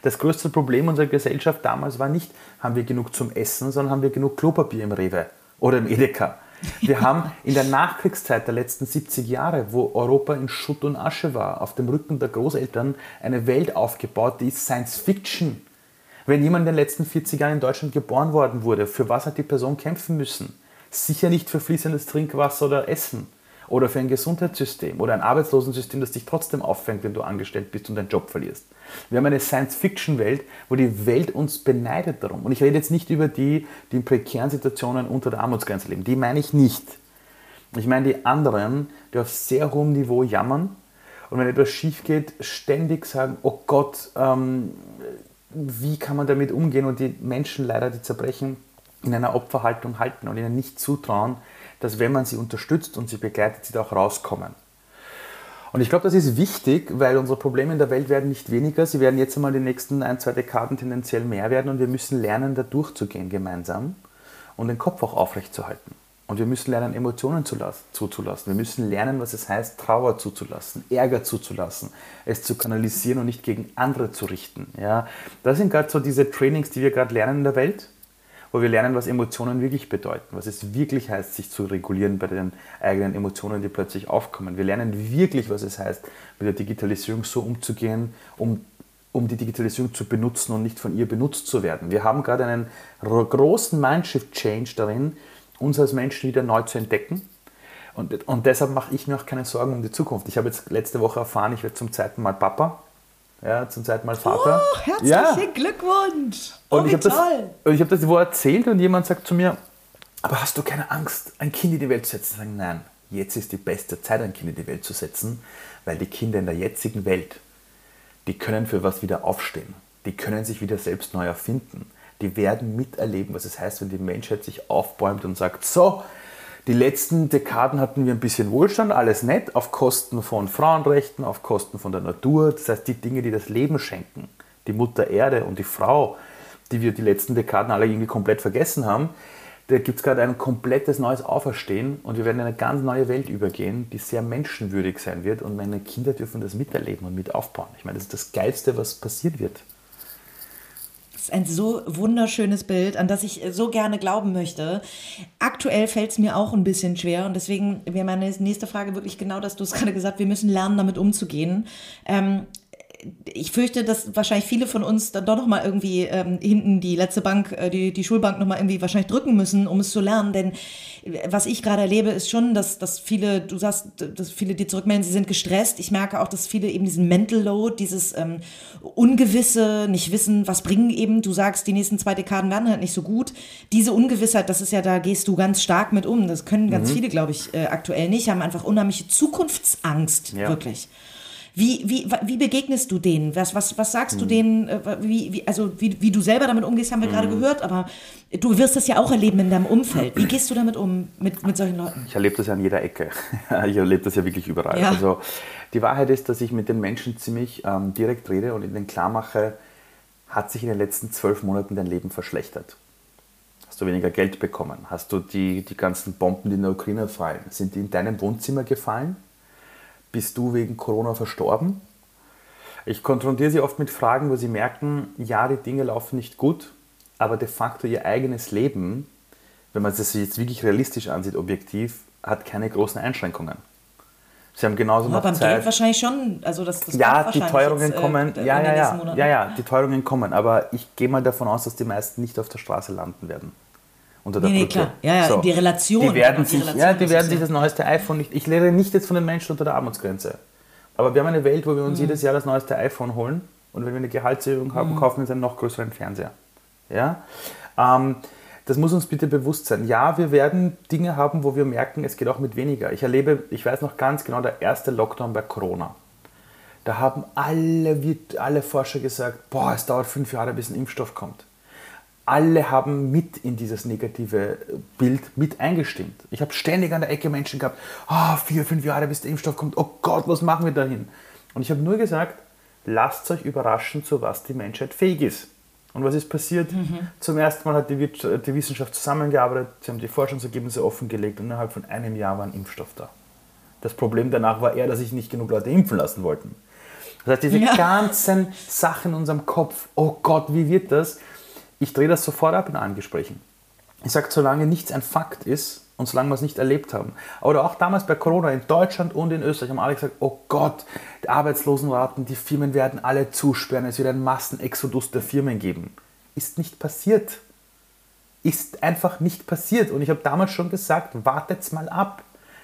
Das größte Problem unserer Gesellschaft damals war nicht, haben wir genug zum Essen, sondern haben wir genug Klopapier im Rewe oder im Edeka. Wir haben in der Nachkriegszeit der letzten 70 Jahre, wo Europa in Schutt und Asche war, auf dem Rücken der Großeltern eine Welt aufgebaut, die ist Science Fiction. Wenn jemand in den letzten 40 Jahren in Deutschland geboren worden wurde, für was hat die Person kämpfen müssen? Sicher nicht für fließendes Trinkwasser oder Essen oder für ein Gesundheitssystem oder ein Arbeitslosensystem, das dich trotzdem auffängt, wenn du angestellt bist und deinen Job verlierst. Wir haben eine Science-Fiction-Welt, wo die Welt uns beneidet darum. Und ich rede jetzt nicht über die, die in prekären Situationen unter der Armutsgrenze leben. Die meine ich nicht. Ich meine die anderen, die auf sehr hohem Niveau jammern und wenn etwas schief geht, ständig sagen, oh Gott, ähm, wie kann man damit umgehen und die Menschen leider, die zerbrechen, in einer Opferhaltung halten und ihnen nicht zutrauen, dass wenn man sie unterstützt und sie begleitet, sie da auch rauskommen. Und ich glaube, das ist wichtig, weil unsere Probleme in der Welt werden nicht weniger. Sie werden jetzt einmal die nächsten ein, zwei Dekaden tendenziell mehr werden und wir müssen lernen, da durchzugehen gemeinsam und den Kopf auch aufrechtzuerhalten. Und wir müssen lernen, Emotionen zuzulassen. Wir müssen lernen, was es heißt, Trauer zuzulassen, Ärger zuzulassen, es zu kanalisieren und nicht gegen andere zu richten. Ja, das sind gerade so diese Trainings, die wir gerade lernen in der Welt wo wir lernen, was Emotionen wirklich bedeuten, was es wirklich heißt, sich zu regulieren bei den eigenen Emotionen, die plötzlich aufkommen. Wir lernen wirklich, was es heißt, mit der Digitalisierung so umzugehen, um, um die Digitalisierung zu benutzen und nicht von ihr benutzt zu werden. Wir haben gerade einen großen Mindshift-Change darin, uns als Menschen wieder neu zu entdecken. Und, und deshalb mache ich mir auch keine Sorgen um die Zukunft. Ich habe jetzt letzte Woche erfahren, ich werde zum zweiten Mal Papa ja, zum zweiten Mal Vater. Oh, herzlichen ja. Glückwunsch! Oh, und ich habe das, hab das wo erzählt und jemand sagt zu mir, aber hast du keine Angst, ein Kind in die Welt zu setzen? Ich sage, nein, jetzt ist die beste Zeit, ein Kind in die Welt zu setzen, weil die Kinder in der jetzigen Welt, die können für was wieder aufstehen. Die können sich wieder selbst neu erfinden. Die werden miterleben, was es heißt, wenn die Menschheit sich aufbäumt und sagt, so, die letzten Dekaden hatten wir ein bisschen Wohlstand, alles nett, auf Kosten von Frauenrechten, auf Kosten von der Natur. Das heißt, die Dinge, die das Leben schenken, die Mutter Erde und die Frau, die wir die letzten Dekaden alle irgendwie komplett vergessen haben, da gibt es gerade ein komplettes neues Auferstehen und wir werden in eine ganz neue Welt übergehen, die sehr menschenwürdig sein wird und meine Kinder dürfen das miterleben und mit aufbauen. Ich meine, das ist das Geilste, was passiert wird. Das ist ein so wunderschönes Bild, an das ich so gerne glauben möchte. Aktuell fällt es mir auch ein bisschen schwer und deswegen wäre meine nächste Frage wirklich genau, dass du es gerade gesagt, wir müssen lernen, damit umzugehen. Ähm, ich fürchte, dass wahrscheinlich viele von uns dann doch noch mal irgendwie ähm, hinten die letzte Bank, äh, die, die Schulbank noch mal irgendwie wahrscheinlich drücken müssen, um es zu lernen. Denn äh, was ich gerade erlebe, ist schon, dass, dass viele, du sagst, dass viele, die zurückmelden, sie sind gestresst. Ich merke auch, dass viele eben diesen Mental Load, dieses ähm, Ungewisse, nicht wissen, was bringen eben, du sagst, die nächsten zwei Dekaden werden halt nicht so gut. Diese Ungewissheit, das ist ja, da gehst du ganz stark mit um. Das können ganz mhm. viele, glaube ich, äh, aktuell nicht, haben einfach unheimliche Zukunftsangst, ja. wirklich. Wie, wie, wie begegnest du denen? Was, was, was sagst hm. du denen? Äh, wie, wie, also wie, wie du selber damit umgehst, haben wir hm. gerade gehört, aber du wirst das ja auch erleben in deinem Umfeld. Wie gehst du damit um, mit, mit solchen Leuten? Ich erlebe das ja an jeder Ecke. Ich erlebe das ja wirklich überall. Ja. Also die Wahrheit ist, dass ich mit den Menschen ziemlich ähm, direkt rede und ihnen klar mache, hat sich in den letzten zwölf Monaten dein Leben verschlechtert? Hast du weniger Geld bekommen? Hast du die, die ganzen Bomben, die in der Ukraine fallen, sind die in deinem Wohnzimmer gefallen? Bist du wegen Corona verstorben? Ich konfrontiere sie oft mit Fragen, wo sie merken, ja, die Dinge laufen nicht gut, aber de facto ihr eigenes Leben, wenn man es jetzt wirklich realistisch ansieht, objektiv, hat keine großen Einschränkungen. Sie haben genauso ja, noch beim Zeit. Geld wahrscheinlich schon. Also das, das ja, die Teuerungen jetzt, äh, kommen. Ja, ja, ja, ja, ja, die Teuerungen kommen. Aber ich gehe mal davon aus, dass die meisten nicht auf der Straße landen werden unter der nee, Brücke. Nee, klar. Ja, ja, so. die Relation. Die werden, sich, Relation ja, die werden sich das neueste iPhone nicht. Ich lehre nicht jetzt von den Menschen unter der Armutsgrenze. Aber wir haben eine Welt, wo wir uns mhm. jedes Jahr das neueste iPhone holen und wenn wir eine Gehaltserhöhung haben, mhm. kaufen wir uns einen noch größeren Fernseher. Ja? Ähm, das muss uns bitte bewusst sein. Ja, wir werden Dinge haben, wo wir merken, es geht auch mit weniger. Ich erlebe, ich weiß noch ganz genau, der erste Lockdown bei Corona. Da haben alle, alle Forscher gesagt, boah, es dauert fünf Jahre, bis ein Impfstoff kommt alle haben mit in dieses negative Bild mit eingestimmt. Ich habe ständig an der Ecke Menschen gehabt, oh, vier, fünf Jahre bis der Impfstoff kommt, oh Gott, was machen wir dahin? Und ich habe nur gesagt, lasst euch überraschen, zu was die Menschheit fähig ist. Und was ist passiert? Mhm. Zum ersten Mal hat die, die, Wissenschaft zusammengearbeitet, sie haben die Forschungsergebnisse offengelegt und innerhalb von einem Jahr war ein Impfstoff da. Das Problem danach war eher, dass sich nicht genug Leute impfen lassen wollten. Das heißt, diese ja. ganzen Sachen in unserem Kopf, oh Gott, wie wird das? Ich drehe das sofort ab in allen Gesprächen. Ich sage, solange nichts ein Fakt ist und solange wir es nicht erlebt haben. Oder auch damals bei Corona in Deutschland und in Österreich haben alle gesagt, oh Gott, die Arbeitslosenraten, die Firmen werden alle zusperren, es wird einen Massenexodus der Firmen geben. Ist nicht passiert. Ist einfach nicht passiert. Und ich habe damals schon gesagt, wartet's mal ab.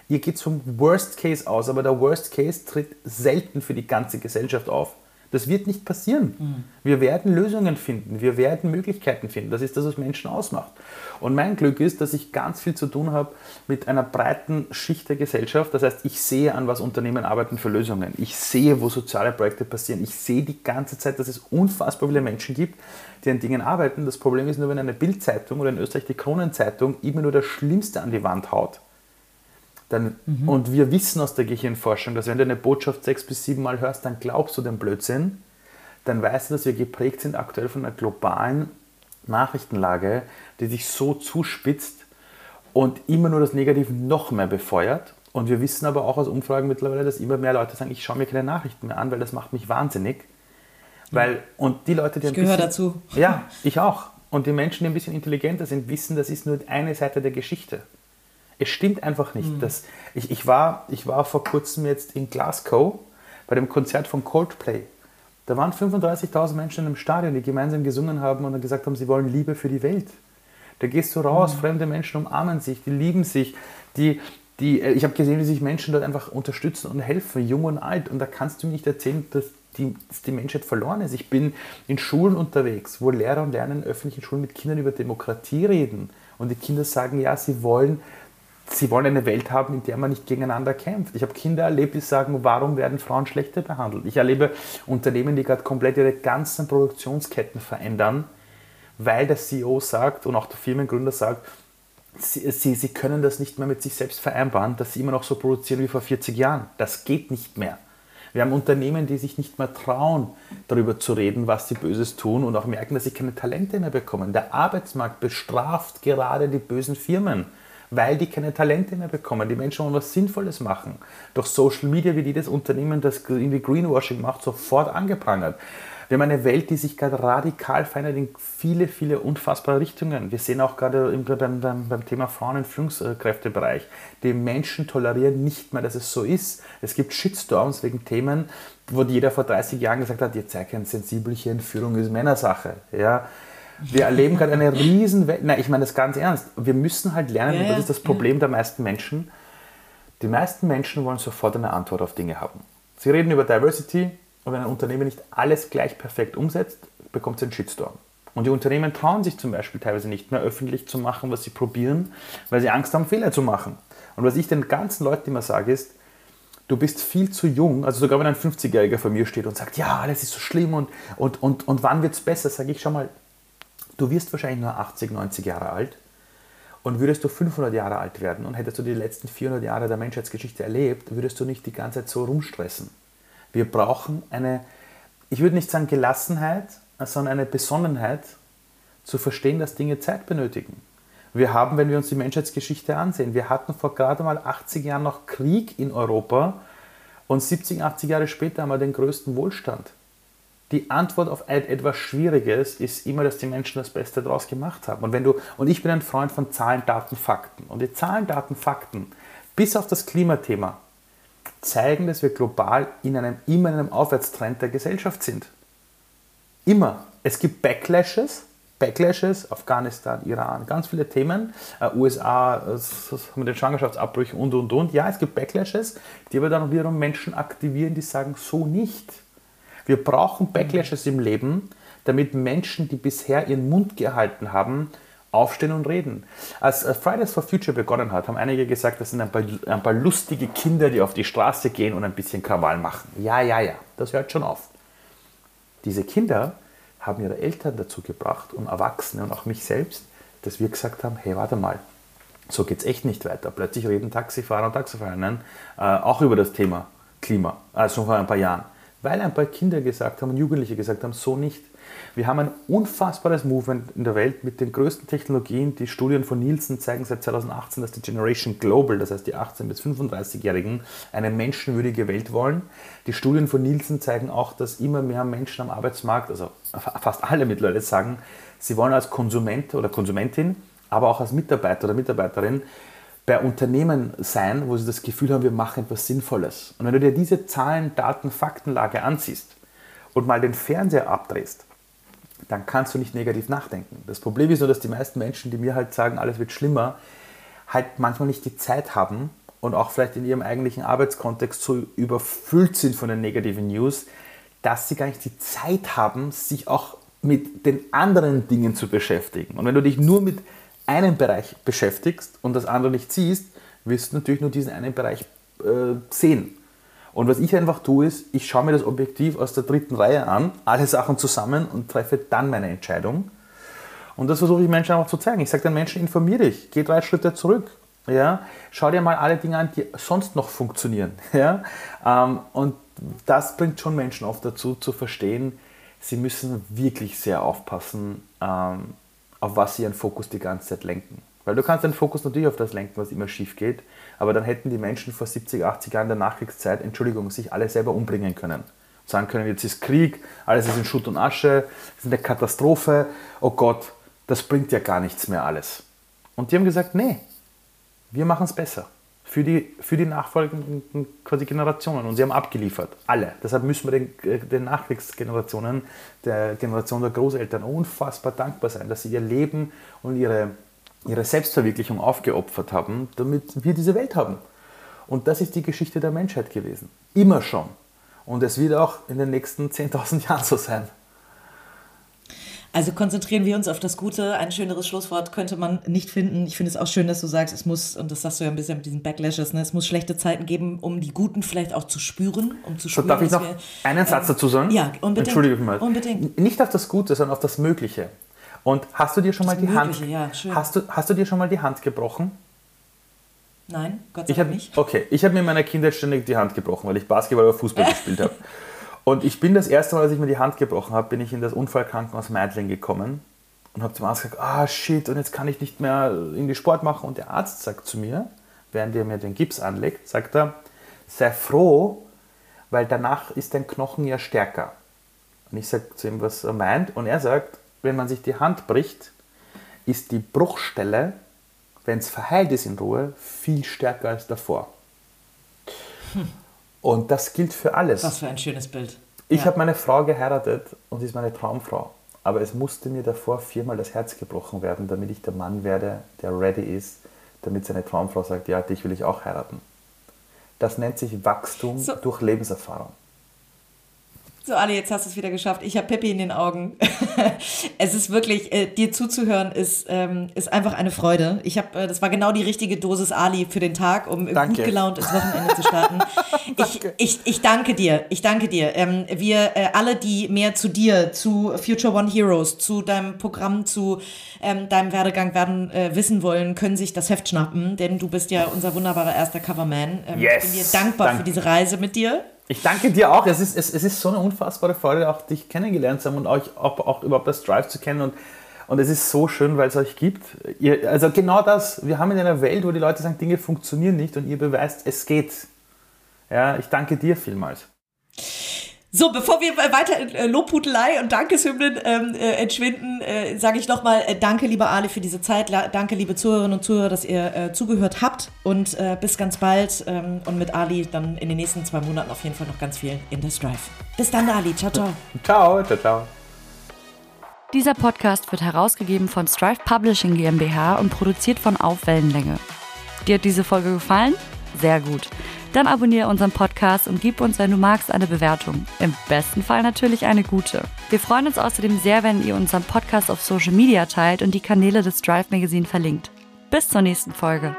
Ihr geht vom Worst Case aus, aber der Worst Case tritt selten für die ganze Gesellschaft auf. Das wird nicht passieren. Mhm. Wir werden Lösungen finden, wir werden Möglichkeiten finden. Das ist das, was Menschen ausmacht. Und mein Glück ist, dass ich ganz viel zu tun habe mit einer breiten Schicht der Gesellschaft. Das heißt, ich sehe an, was Unternehmen arbeiten für Lösungen. Ich sehe, wo soziale Projekte passieren. Ich sehe die ganze Zeit, dass es unfassbar viele Menschen gibt, die an Dingen arbeiten. Das Problem ist nur, wenn eine Bildzeitung oder in Österreich die Kronenzeitung immer nur das Schlimmste an die Wand haut dann, mhm. Und wir wissen aus der Gehirnforschung, dass wenn du eine Botschaft sechs bis sieben Mal hörst, dann glaubst du den Blödsinn. Dann weißt du, dass wir geprägt sind aktuell von einer globalen Nachrichtenlage, die sich so zuspitzt und immer nur das Negative noch mehr befeuert. Und wir wissen aber auch aus Umfragen mittlerweile, dass immer mehr Leute sagen, ich schaue mir keine Nachrichten mehr an, weil das macht mich wahnsinnig. Weil, und die Leute, die ich gehöre dazu. Ja, ich auch. Und die Menschen, die ein bisschen intelligenter sind, wissen, das ist nur eine Seite der Geschichte. Es stimmt einfach nicht. Mhm. Dass ich, ich, war, ich war vor kurzem jetzt in Glasgow bei dem Konzert von Coldplay. Da waren 35.000 Menschen in einem Stadion, die gemeinsam gesungen haben und dann gesagt haben, sie wollen Liebe für die Welt. Da gehst du raus, mhm. fremde Menschen umarmen sich, die lieben sich. Die, die, äh, ich habe gesehen, wie sich Menschen dort einfach unterstützen und helfen, jung und alt. Und da kannst du mir nicht erzählen, dass die, dass die Menschheit verloren ist. Ich bin in Schulen unterwegs, wo Lehrer und Lerner in öffentlichen Schulen mit Kindern über Demokratie reden. Und die Kinder sagen, ja, sie wollen sie wollen eine Welt haben, in der man nicht gegeneinander kämpft. Ich habe Kinder erlebt, die sagen, warum werden Frauen schlechter behandelt? Ich erlebe Unternehmen, die gerade komplett ihre ganzen Produktionsketten verändern, weil der CEO sagt und auch der Firmengründer sagt, sie, sie, sie können das nicht mehr mit sich selbst vereinbaren, dass sie immer noch so produzieren wie vor 40 Jahren. Das geht nicht mehr. Wir haben Unternehmen, die sich nicht mehr trauen, darüber zu reden, was sie Böses tun und auch merken, dass sie keine Talente mehr bekommen. Der Arbeitsmarkt bestraft gerade die bösen Firmen weil die keine Talente mehr bekommen. Die Menschen wollen was Sinnvolles machen. Durch Social Media wird jedes Unternehmen, das irgendwie Greenwashing macht, sofort angeprangert. Wir haben eine Welt, die sich gerade radikal verändert in viele, viele unfassbare Richtungen. Wir sehen auch gerade beim, beim, beim Thema Frauen im Führungskräftebereich, die Menschen tolerieren nicht mehr, dass es so ist. Es gibt Shitstorms wegen Themen, wo jeder vor 30 Jahren gesagt hat, ihr zeigt ein Sensibelchen, Führung ist Männersache. Ja, wir erleben gerade eine riesen Welt. Nein, ich meine das ganz ernst. Wir müssen halt lernen, ja, und das ist das Problem ja. der meisten Menschen. Die meisten Menschen wollen sofort eine Antwort auf Dinge haben. Sie reden über Diversity und wenn ein Unternehmen nicht alles gleich perfekt umsetzt, bekommt es einen Shitstorm. Und die Unternehmen trauen sich zum Beispiel teilweise nicht mehr öffentlich zu machen, was sie probieren, weil sie Angst haben, Fehler zu machen. Und was ich den ganzen Leuten immer sage, ist, du bist viel zu jung, also sogar wenn ein 50-Jähriger vor mir steht und sagt, ja, alles ist so schlimm und, und, und, und wann wird es besser, sage ich schon mal, Du wirst wahrscheinlich nur 80, 90 Jahre alt und würdest du 500 Jahre alt werden und hättest du die letzten 400 Jahre der Menschheitsgeschichte erlebt, würdest du nicht die ganze Zeit so rumstressen. Wir brauchen eine, ich würde nicht sagen Gelassenheit, sondern eine Besonnenheit, zu verstehen, dass Dinge Zeit benötigen. Wir haben, wenn wir uns die Menschheitsgeschichte ansehen, wir hatten vor gerade mal 80 Jahren noch Krieg in Europa und 70, 80 Jahre später haben wir den größten Wohlstand die Antwort auf etwas Schwieriges ist immer, dass die Menschen das Beste daraus gemacht haben. Und, wenn du, und ich bin ein Freund von Zahlen, Daten, Fakten. Und die Zahlen, Daten, Fakten, bis auf das Klimathema, zeigen, dass wir global in einem, immer in einem Aufwärtstrend der Gesellschaft sind. Immer. Es gibt Backlashes, Backlashes, Afghanistan, Iran, ganz viele Themen, äh, USA, äh, mit den Schwangerschaftsabbrüchen und, und, und. Ja, es gibt Backlashes, die aber dann wiederum Menschen aktivieren, die sagen, so nicht. Wir brauchen Backlashes im Leben, damit Menschen, die bisher ihren Mund gehalten haben, aufstehen und reden. Als Fridays for Future begonnen hat, haben einige gesagt, das sind ein paar, ein paar lustige Kinder, die auf die Straße gehen und ein bisschen Krawall machen. Ja, ja, ja, das hört schon auf. Diese Kinder haben ihre Eltern dazu gebracht und Erwachsene und auch mich selbst, dass wir gesagt haben, hey, warte mal, so geht es echt nicht weiter. Plötzlich reden Taxifahrer und Taxifahrerinnen äh, auch über das Thema Klima, also schon vor ein paar Jahren. Weil ein paar Kinder gesagt haben und Jugendliche gesagt haben, so nicht. Wir haben ein unfassbares Movement in der Welt mit den größten Technologien. Die Studien von Nielsen zeigen seit 2018, dass die Generation Global, das heißt die 18- bis 35-Jährigen, eine menschenwürdige Welt wollen. Die Studien von Nielsen zeigen auch, dass immer mehr Menschen am Arbeitsmarkt, also fast alle mittlerweile sagen, sie wollen als Konsument oder Konsumentin, aber auch als Mitarbeiter oder Mitarbeiterin bei Unternehmen sein, wo sie das Gefühl haben, wir machen etwas Sinnvolles. Und wenn du dir diese Zahlen, Daten, Faktenlage ansiehst und mal den Fernseher abdrehst, dann kannst du nicht negativ nachdenken. Das Problem ist nur, dass die meisten Menschen, die mir halt sagen, alles wird schlimmer, halt manchmal nicht die Zeit haben und auch vielleicht in ihrem eigentlichen Arbeitskontext so überfüllt sind von den negativen News, dass sie gar nicht die Zeit haben, sich auch mit den anderen Dingen zu beschäftigen. Und wenn du dich nur mit einen Bereich beschäftigst und das andere nicht siehst, wirst du natürlich nur diesen einen Bereich äh, sehen. Und was ich einfach tue, ist, ich schaue mir das Objektiv aus der dritten Reihe an, alle Sachen zusammen und treffe dann meine Entscheidung. Und das versuche ich Menschen einfach zu zeigen. Ich sage den Menschen, informiere dich, geh drei Schritte zurück. Ja? Schau dir mal alle Dinge an, die sonst noch funktionieren. Ja? Ähm, und das bringt schon Menschen oft dazu, zu verstehen, sie müssen wirklich sehr aufpassen, ähm, auf was sie ihren Fokus die ganze Zeit lenken. Weil du kannst den Fokus natürlich auf das lenken, was immer schief geht, aber dann hätten die Menschen vor 70, 80 Jahren der Nachkriegszeit, Entschuldigung, sich alle selber umbringen können. Sagen können, jetzt ist Krieg, alles ist in Schutt und Asche, es ist eine Katastrophe, oh Gott, das bringt ja gar nichts mehr alles. Und die haben gesagt, nee, wir machen es besser für die, für die nachfolgenden quasi Generationen. Und sie haben abgeliefert, alle. Deshalb müssen wir den, äh, den Nachkriegsgenerationen, der Generation der Großeltern unfassbar dankbar sein, dass sie ihr Leben und ihre, ihre Selbstverwirklichung aufgeopfert haben, damit wir diese Welt haben. Und das ist die Geschichte der Menschheit gewesen. Immer schon. Und es wird auch in den nächsten 10.000 Jahren so sein. Also konzentrieren wir uns auf das Gute. Ein schöneres Schlusswort könnte man nicht finden. Ich finde es auch schön, dass du sagst, es muss, und das sagst du ja ein bisschen mit diesen Backlashes, ne, es muss schlechte Zeiten geben, um die Guten vielleicht auch zu spüren. Um zu spüren so, darf ich noch wir, einen Satz ähm, dazu sagen? Ja, unbedingt. Entschuldige mal. Unbedingt. Nicht auf das Gute, sondern auf das Mögliche. Und hast du dir schon das mal die Mögliche, Hand, ja, hast du, hast du dir schon mal die Hand gebrochen? Nein, Gott sei Dank nicht. Okay, ich habe mir in meiner Kindheit ständig die Hand gebrochen, weil ich Basketball oder Fußball gespielt habe. Und ich bin das erste Mal, als ich mir die Hand gebrochen habe, bin ich in das Unfallkrankenhaus Meidling gekommen und habe zum Arzt gesagt, ah shit, und jetzt kann ich nicht mehr irgendwie Sport machen. Und der Arzt sagt zu mir, während er mir den Gips anlegt, sagt er, sei froh, weil danach ist dein Knochen ja stärker. Und ich sage zu ihm, was er meint. Und er sagt, wenn man sich die Hand bricht, ist die Bruchstelle, wenn es verheilt ist in Ruhe, viel stärker als davor. Hm. Und das gilt für alles. Was für ein schönes Bild. Ich ja. habe meine Frau geheiratet und sie ist meine Traumfrau. Aber es musste mir davor viermal das Herz gebrochen werden, damit ich der Mann werde, der ready ist, damit seine Traumfrau sagt, ja, dich will ich auch heiraten. Das nennt sich Wachstum so. durch Lebenserfahrung. So, Ali, jetzt hast du es wieder geschafft. Ich habe Pippi in den Augen. es ist wirklich, äh, dir zuzuhören, ist, ähm, ist einfach eine Freude. Ich habe, äh, das war genau die richtige Dosis Ali für den Tag, um danke. gut gelaunt ins Wochenende zu starten. ich, ich, ich danke dir. Ich danke dir. Ähm, wir äh, alle, die mehr zu dir, zu Future One Heroes, zu deinem Programm, zu ähm, deinem Werdegang werden äh, wissen wollen, können sich das Heft schnappen, denn du bist ja unser wunderbarer erster Coverman. Ähm, yes. Ich bin dir dankbar Dank. für diese Reise mit dir. Ich danke dir auch. Es ist, es, es ist so eine unfassbare Freude, auch dich kennengelernt zu haben und euch auch, auch überhaupt das Drive zu kennen. Und, und es ist so schön, weil es euch gibt. Ihr, also genau das, wir haben in einer Welt, wo die Leute sagen, Dinge funktionieren nicht und ihr beweist, es geht. Ja, ich danke dir vielmals. So, bevor wir weiter in äh, Lobhudelei und Dankeshymnen ähm, äh, entschwinden, äh, sage ich nochmal äh, Danke, lieber Ali, für diese Zeit. La danke, liebe Zuhörerinnen und Zuhörer, dass ihr äh, zugehört habt. Und äh, bis ganz bald. Ähm, und mit Ali dann in den nächsten zwei Monaten auf jeden Fall noch ganz viel in das Drive. Bis dann, Ali. Ciao, ciao. Ciao, ciao, ciao. Dieser Podcast wird herausgegeben von Strive Publishing GmbH und produziert von Auf Wellenlänge. Dir hat diese Folge gefallen? Sehr gut. Dann abonniere unseren Podcast und gib uns, wenn du magst, eine Bewertung. Im besten Fall natürlich eine gute. Wir freuen uns außerdem sehr, wenn ihr unseren Podcast auf Social Media teilt und die Kanäle des Drive Magazine verlinkt. Bis zur nächsten Folge.